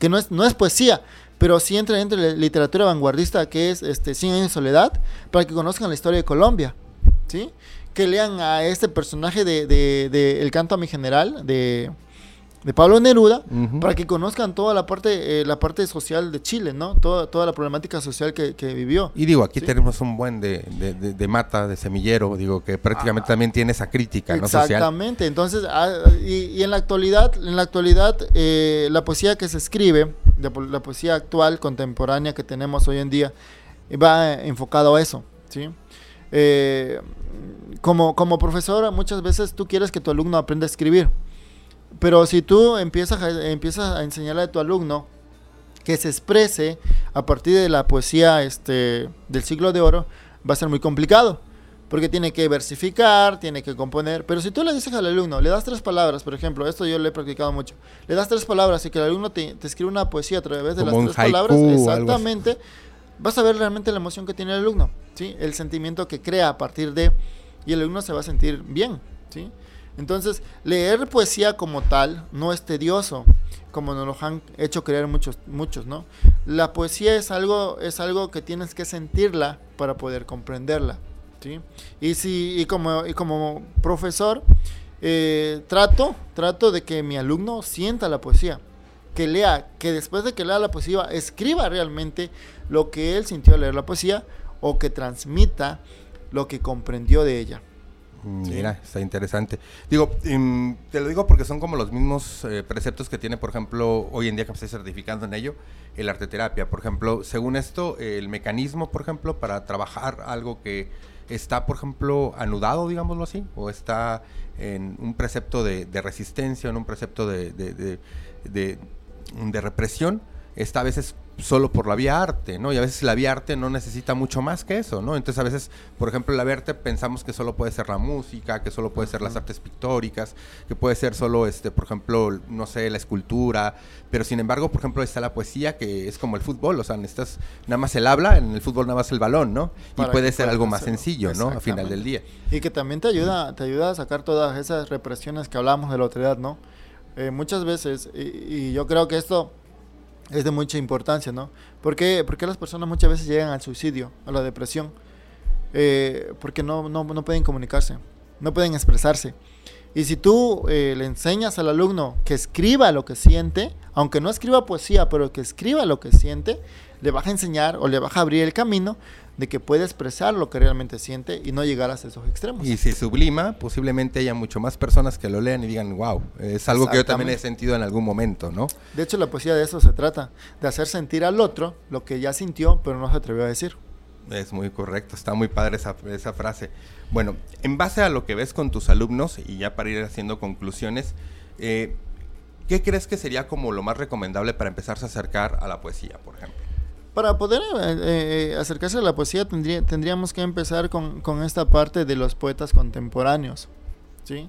que no es, no es poesía, pero sí entra dentro de la literatura vanguardista, que es este, años de soledad, para que conozcan la historia de Colombia, ¿sí? Que lean a este personaje de, de- de El canto a mi general, de, de Pablo Neruda, para que conozcan toda la parte, eh, la parte social de Chile, ¿no? Toda, toda la problemática social que, que vivió. Y digo, aquí Sí. tenemos un buen de, de- de- de mata, de semillero, digo, que prácticamente también tiene esa crítica, ¿no? Social. Exactamente. Entonces, ah, y, y en la actualidad, en la actualidad, eh, la poesía que se escribe, la, po- la poesía actual, contemporánea que tenemos hoy en día, va enfocado a eso, ¿sí? Eh, como, como profesor, muchas veces tú quieres que tu alumno aprenda a escribir, pero si tú empiezas a, empiezas a enseñarle a tu alumno que se exprese a partir de la poesía este, del siglo de oro, va a ser muy complicado. porque tiene que versificar, tiene que componer. Pero si tú le dices al alumno, le das tres palabras, por ejemplo, esto yo lo he practicado mucho, le das tres palabras y que el alumno te, te escribe una poesía a través de Como las tres haiku palabras, exactamente, vas a ver realmente la emoción que tiene el alumno, ¿sí? El sentimiento que crea a partir de, y el alumno se va a sentir bien, ¿sí? Entonces, leer poesía como tal no es tedioso, como nos lo han hecho creer muchos, muchos, ¿no? La poesía es algo, es algo que tienes que sentirla para poder comprenderla, ¿sí? Y si, y como, y como profesor, eh, trato, trato de que mi alumno sienta la poesía, que lea, que después de que lea la poesía, escriba realmente lo que él sintió al leer la poesía o que transmita lo que comprendió de ella. Mm. Mira, está interesante. Digo, em, te lo digo porque son como los mismos eh, preceptos que tiene, por ejemplo, hoy en día que me estoy certificando en ello, el arteterapia. Por ejemplo, según esto, el mecanismo, por ejemplo, para trabajar algo que está, por ejemplo, anudado, digámoslo así, o está en un precepto de, de resistencia, en un precepto de- de- de represión, está a veces solo por la vía arte, ¿no? Y a veces la vía arte no necesita mucho más que eso, ¿no? Entonces a veces, por ejemplo, la vía arte pensamos que solo puede ser la música, que solo puede ser las artes pictóricas, que puede ser solo, este, por ejemplo, no sé, la escultura, pero sin embargo, por ejemplo, está la poesía que es como el fútbol, o sea, necesitas nada más el habla, en el fútbol nada más el balón, ¿no? Y puede ser algo más hacerlo. sencillo, ¿no? A final del día. Y que también te ayuda, te ayuda a sacar todas esas represiones que hablamos de la autoridad, ¿no? Eh, muchas veces, y, y yo creo que esto es de mucha importancia, ¿no? ¿Por qué, Porque las personas muchas veces llegan al suicidio, a la depresión? Eh, porque no, no, no pueden comunicarse, no pueden expresarse. Y si tú eh, le enseñas al alumno que escriba lo que siente, aunque no escriba poesía, pero que escriba lo que siente, le vas a enseñar o le vas a abrir el camino de que puede expresar lo que realmente siente y no llegar hasta esos extremos. Y si sublima, posiblemente haya mucho más personas que lo lean y digan, wow, es algo que yo también he sentido en algún momento, ¿no? De hecho, la poesía de eso se trata, de hacer sentir al otro lo que ya sintió, pero no se atrevió a decir. Es muy correcto, está muy padre esa, esa frase. Bueno, en base a lo que ves con tus alumnos, y ya para ir haciendo conclusiones, eh, ¿qué crees que sería como lo más recomendable para empezarse a acercar a la poesía, por ejemplo? Para poder eh, eh, acercarse a la poesía tendría- tendríamos que empezar con, con esta parte de los poetas contemporáneos. ¿sí?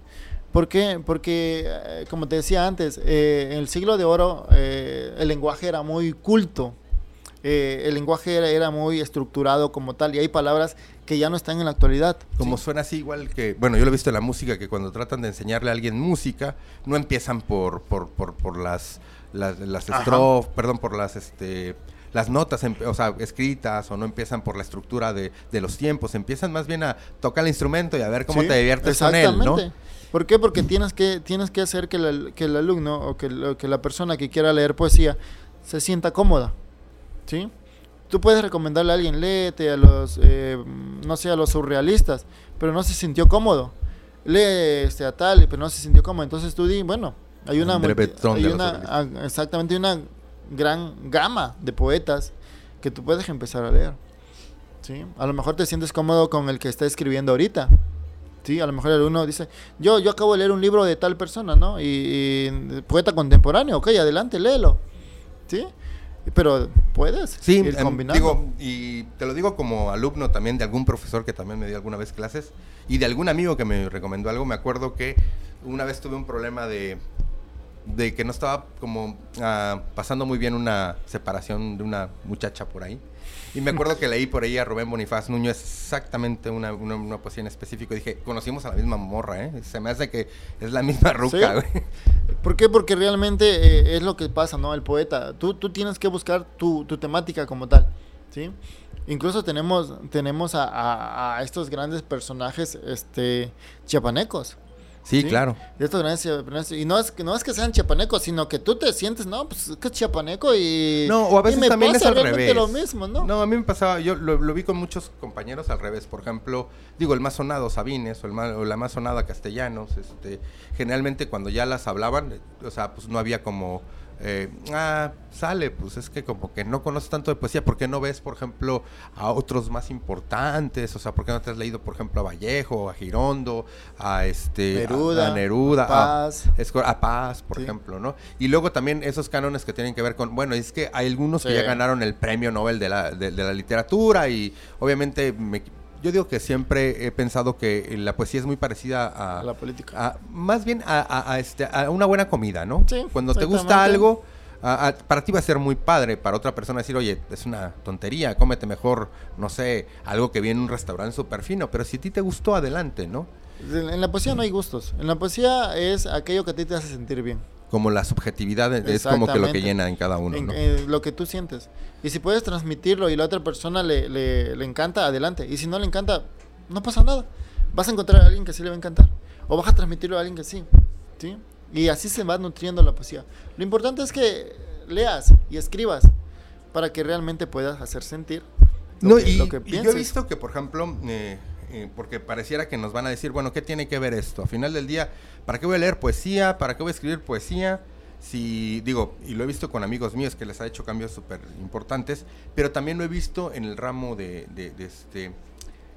¿Por qué? Porque, eh, como te decía antes, eh, en el siglo de oro el lenguaje era muy culto. el lenguaje era, era muy estructurado como tal y hay palabras que ya no están en la actualidad. Como ¿sí? suena así igual que, bueno, yo lo he visto en la música, que cuando tratan de enseñarle a alguien música, no empiezan por, por, por, por las, las, las Ajá. estrof- perdón, por las, este, las notas, em- o sea, escritas, o no empiezan por la estructura de, de los tiempos, empiezan más bien a tocar el instrumento y a ver cómo Sí, te diviertes con él, ¿no? ¿Por qué? Porque tienes que, tienes que hacer que, el- que el alumno o que, el- que la persona que quiera leer poesía se sienta cómoda. ¿Sí? Tú puedes recomendarle a alguien, léete a los, eh, no sé, a los surrealistas, pero no se sintió cómodo. Lee este, a tal, pero no se sintió cómodo. Entonces tú di, bueno, hay una, multi- Breton hay una ah, exactamente una gran gama de poetas que tú puedes empezar a leer. ¿sí? A lo mejor te sientes cómodo con el que está escribiendo ahorita. Sí, a lo mejor el uno dice, yo, yo acabo de leer un libro de tal persona, ¿no? Y, y poeta contemporáneo, ok, adelante, léelo. ¿Sí? Pero puedes Sí, ir em, combinando. digo, y te lo digo como alumno también de algún profesor que también me dio alguna vez clases y de algún amigo que me recomendó algo. Me acuerdo que una vez tuve un problema de, de que no estaba como ah, pasando muy bien una separación de una muchacha por ahí. Y me acuerdo que leí por ahí a Rubén Bonifaz Nuño exactamente una, una, una poesía en específico. Y dije, conocimos a la misma morra, ¿eh? Se me hace que es la misma ruca, Sí. güey. ¿Por qué? Porque realmente eh, es lo que pasa, ¿no? El poeta. Tú, tú tienes que buscar tu, tu temática como tal, ¿sí? Incluso tenemos, tenemos a, a- a estos grandes personajes este, chiapanecos. Sí, Sí. claro. De estos grandes chiapanecos. Y no es, que, no es que sean chiapanecos, sino que tú te sientes, no, pues es que es chiapaneco y... No, o a y veces me también es pasa al realmente revés. lo mismo, ¿no? No, a mí me pasaba, yo lo, lo vi con muchos compañeros al revés. Por ejemplo, digo, el más sonado Sabines o, el más- o la más sonada Castellanos. Este, generalmente cuando ya las hablaban, eh, o sea, pues no había como, eh, ah, sale, pues es que como que no conoces tanto de poesía. ¿Por qué no ves, por ejemplo, a otros más importantes? O sea, ¿por qué no te has leído, por ejemplo, a Vallejo, a Girondo, a este, a- Neruda, a, Neruda, a Paz. es cor- a Paz, por Sí. ejemplo, ¿no? Y luego también esos cánones que tienen que ver con, bueno, es que hay algunos que ya ganaron el premio Nobel de la, de, de la literatura y obviamente me- yo digo que siempre he pensado que la poesía es muy parecida a, A la política. a- más bien a, este, a una buena comida, ¿no? Sí, Cuando te gusta algo, a- a- para ti va a ser muy padre, para otra persona decir, oye, es una tontería, cómete mejor, no sé, algo que viene en un restaurante súper fino, pero si a ti te gustó, adelante, ¿no? En en la poesía no hay gustos. En la poesía es aquello que a ti te hace sentir bien. Como la subjetividad es- como que lo que llena en cada uno, en, ¿no? en lo que tú sientes. Y si puedes transmitirlo y la otra persona le, le, le encanta, adelante. Y si no le encanta, no pasa nada. Vas a encontrar a alguien que sí le va a encantar. O vas a transmitirlo a alguien que sí. ¿sí? Y así se va nutriendo la poesía. Lo importante es que leas y escribas para que realmente puedas hacer sentir lo, No, que, y, lo que y yo he visto que, por ejemplo, eh, eh, porque pareciera que nos van a decir, bueno, ¿qué tiene que ver esto? A final del día, ¿para qué voy a leer poesía? ¿Para qué voy a escribir poesía? Si, digo, y lo he visto con amigos míos que les ha hecho cambios súper importantes, pero también lo he visto en el ramo de, de, de este,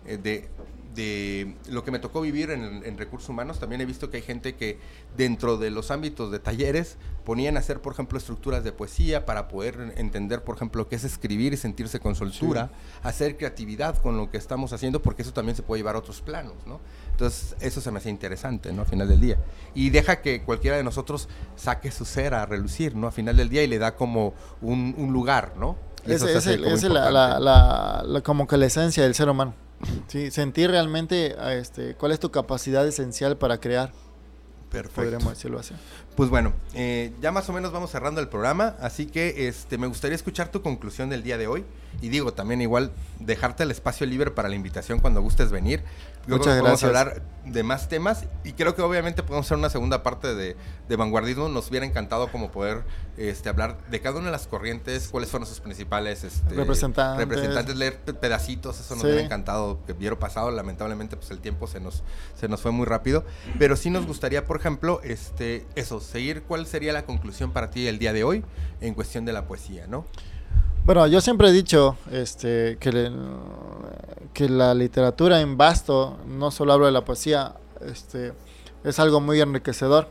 eh, de, de lo que me tocó vivir en, en recursos humanos, también he visto que hay gente que dentro de los ámbitos de talleres ponían a hacer, por ejemplo, estructuras de poesía para poder entender, por ejemplo, qué es escribir y sentirse con soltura, hacer creatividad con lo que estamos haciendo, porque eso también se puede llevar a otros planos, ¿no? Entonces, eso se me hace interesante, ¿no? A final del día. Y deja que cualquiera de nosotros saque su ser a relucir, ¿no? A final del día y le da como un, un lugar, ¿no? Es, el- ese la, importante. la- la- la- como que la esencia del ser humano. Sí, sentir realmente a este, cuál es tu capacidad esencial para crear, Perfecto. podríamos decirlo así. Pues bueno, eh, ya más o menos vamos cerrando el programa, así que este, me gustaría escuchar tu conclusión del día de hoy. Y digo, también igual dejarte el espacio libre para la invitación cuando gustes venir. Yo Muchas creo que Vamos a gracias. hablar de más temas y creo que obviamente podemos hacer una segunda parte de, de vanguardismo. Nos hubiera encantado como poder este, hablar de cada una de las corrientes, cuáles fueron sus principales este, Representantes. representantes, leer pe- pedacitos, eso nos Sí. hubiera encantado que hubiera pasado. Lamentablemente, pues el tiempo se nos, se nos fue muy rápido. Pero sí nos gustaría, por ejemplo, este, eso, seguir cuál sería la conclusión para ti el día de hoy en cuestión de la poesía, ¿no? Bueno, yo siempre he dicho este, que, le- que la literatura en vasto, no solo hablo de la poesía, este, es algo muy enriquecedor.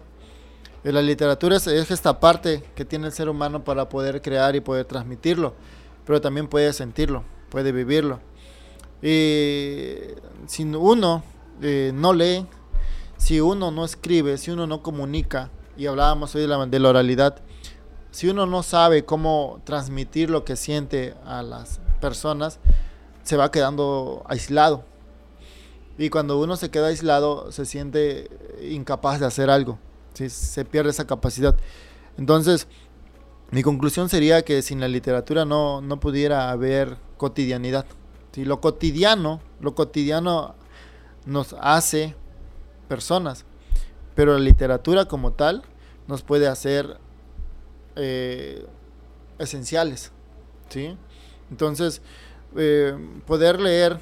Y la literatura es, es esta parte que tiene el ser humano para poder crear y poder transmitirlo, pero también puede sentirlo, puede vivirlo. Y si uno eh, no lee, si uno no escribe, si uno no comunica, y hablábamos hoy de la, de la oralidad, si uno no sabe cómo transmitir lo que siente a las personas, se va quedando aislado. Y cuando uno se queda aislado, se siente incapaz de hacer algo. Se pierde esa capacidad. Entonces, mi conclusión sería que sin la literatura no, no pudiera haber cotidianidad. ¿sí? Lo cotidiano, lo cotidiano nos hace personas, pero la literatura como tal nos puede hacer eh, esenciales, ¿sí? Entonces, eh, poder leer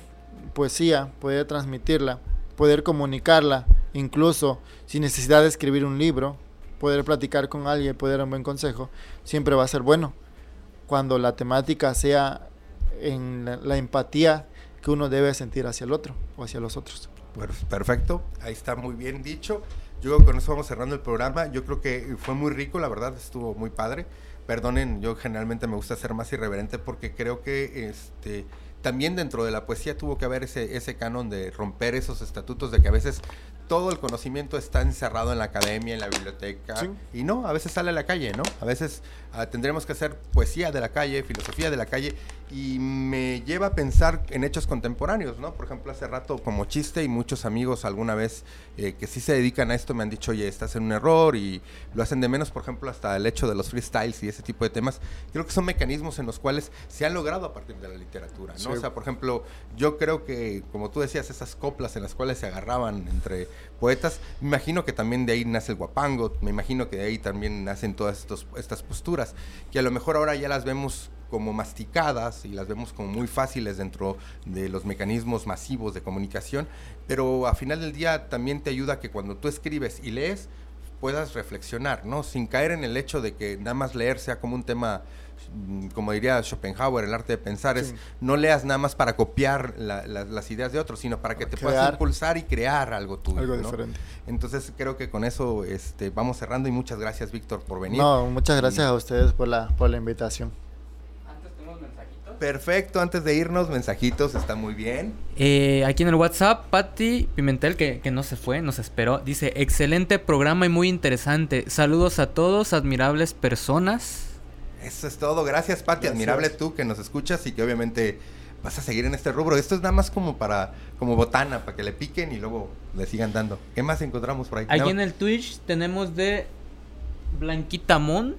poesía, poder transmitirla, poder comunicarla, incluso sin necesidad de escribir un libro, poder platicar con alguien, poder dar un buen consejo, siempre va a ser bueno. Cuando la temática sea en la, la empatía que uno debe sentir hacia el otro o hacia los otros. Pues, perfecto, ahí está muy bien dicho. Yo creo que con eso vamos cerrando el programa. Yo creo que fue muy rico, la verdad, estuvo muy padre. Perdonen, yo generalmente me gusta ser más irreverente porque creo que este también dentro de la poesía tuvo que haber ese, ese canon de romper esos estatutos de que a veces todo el conocimiento está encerrado en la academia, en la biblioteca, Sí. y no, a veces sale a la calle, ¿no? A veces ah, tendremos que hacer poesía de la calle, filosofía de la calle, y me lleva a pensar en hechos contemporáneos, ¿no? Por ejemplo, hace rato como chiste y muchos amigos alguna vez eh, que sí se dedican a esto me han dicho, oye, estás en un error y lo hacen de menos, por ejemplo, hasta el hecho de los freestyles y ese tipo de temas. Creo que son mecanismos en los cuales se han logrado a partir de la literatura, ¿no? Sí. O sea, por ejemplo, yo creo que, como tú decías, esas coplas en las cuales se agarraban entre poetas, me imagino que también de ahí nace el guapango, me imagino que de ahí también nacen todas estos, estas posturas, que a lo mejor ahora ya las vemos como masticadas y las vemos como muy fáciles dentro de los mecanismos masivos de comunicación, pero a final del día también te ayuda que cuando tú escribes y lees puedas reflexionar, ¿no? Sin caer en el hecho de que nada más leer sea como un tema, como diría Schopenhauer, el arte de pensar, es no leas nada más para copiar la- la- las ideas de otros, sino para que te puedas impulsar y crear algo tuyo. Algo ¿no? diferente. Entonces creo que con eso este, vamos cerrando y muchas gracias Víctor por venir. No, muchas gracias Y- a ustedes por la, por la invitación. Antes tenemos mensajitos. Perfecto, antes de irnos, mensajitos, está muy bien. Eh, aquí en el WhatsApp, Patti Pimentel, que, que no se fue, nos esperó, dice, excelente programa y muy interesante. Saludos a todos, admirables personas. Eso es todo, gracias Pati, Gracias. admirable tú que nos escuchas y que obviamente vas a seguir en este rubro. Esto es nada más como para, como botana, para que le piquen y luego le sigan dando. ¿Qué más encontramos por ahí? Aquí No, en el Twitch tenemos de Blanquita Moon.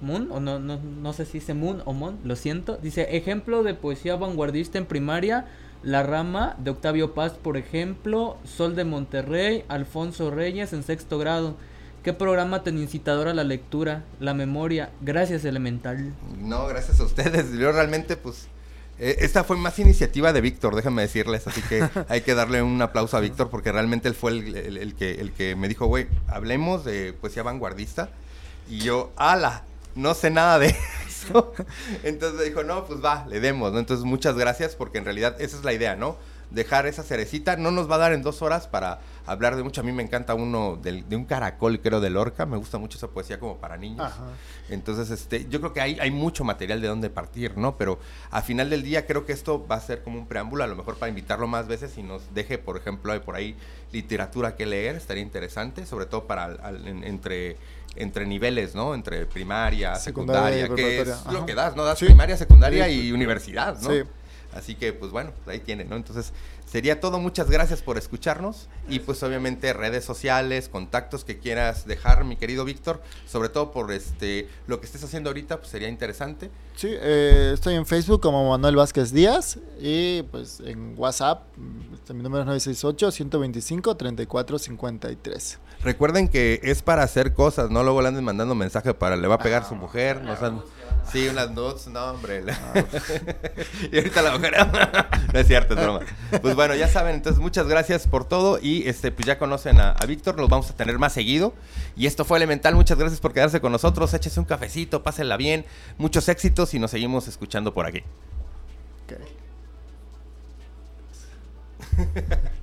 Moon, o no, no, no sé si dice Moon o Mon, lo siento. Dice, ejemplo de poesía vanguardista en primaria, La Rama de Octavio Paz, por ejemplo, Sol de Monterrey, Alfonso Reyes en sexto grado. ¿Qué programa tan incitador a la lectura, la memoria? Gracias, Elemental. No, gracias a ustedes. Yo realmente, pues, eh, esta fue más iniciativa de Víctor, déjame decirles. Así que hay que darle un aplauso a Víctor porque realmente él fue el, el- el que, el que me dijo, güey, hablemos de poesía vanguardista. Y yo, ala, no sé nada de eso. Entonces dijo, no, pues va, le demos, ¿no? Entonces muchas gracias porque en realidad esa es la idea, ¿no? Dejar esa cerecita, no nos va a dar en dos horas para hablar de mucho. A mí me encanta uno del- de un caracol, creo, de Lorca. Me gusta mucho esa poesía como para niños. Ajá. Entonces, este, yo creo que hay, hay mucho material de dónde partir, ¿no? Pero a final del día creo que esto va a ser como un preámbulo, a lo mejor para invitarlo más veces y nos deje, por ejemplo, hay por ahí literatura que leer, estaría interesante, sobre todo para al- en- entre entre niveles, ¿no? Entre primaria, Secundaria secundaria, que es lo que das, ¿no? Das Sí. primaria, secundaria Sí. y universidad, ¿no? Sí. Así que, pues bueno, pues ahí tienen, ¿no? Entonces, sería todo. Muchas gracias por escucharnos. Y pues obviamente redes sociales, contactos que quieras dejar, mi querido Víctor. Sobre todo por este lo que estés haciendo ahorita, pues sería interesante. Sí, eh, estoy en Facebook como Manuel Vázquez Díaz y pues en WhatsApp, este, mi número es 968-125-3453. Recuerden que es para hacer cosas, no luego le anden mandando mensaje para le va a pegar su mujer. No sean- sí, unas nudes, no, hombre. y ahorita la mujer. no es cierto, es broma. Pues bueno, ya saben, entonces muchas gracias por todo. Y este, pues ya conocen a, a Víctor, los vamos a tener más seguido. Y esto fue Elemental, muchas gracias por quedarse con nosotros. Échese un cafecito, pásenla bien. Muchos éxitos y nos seguimos escuchando por aquí. Ok.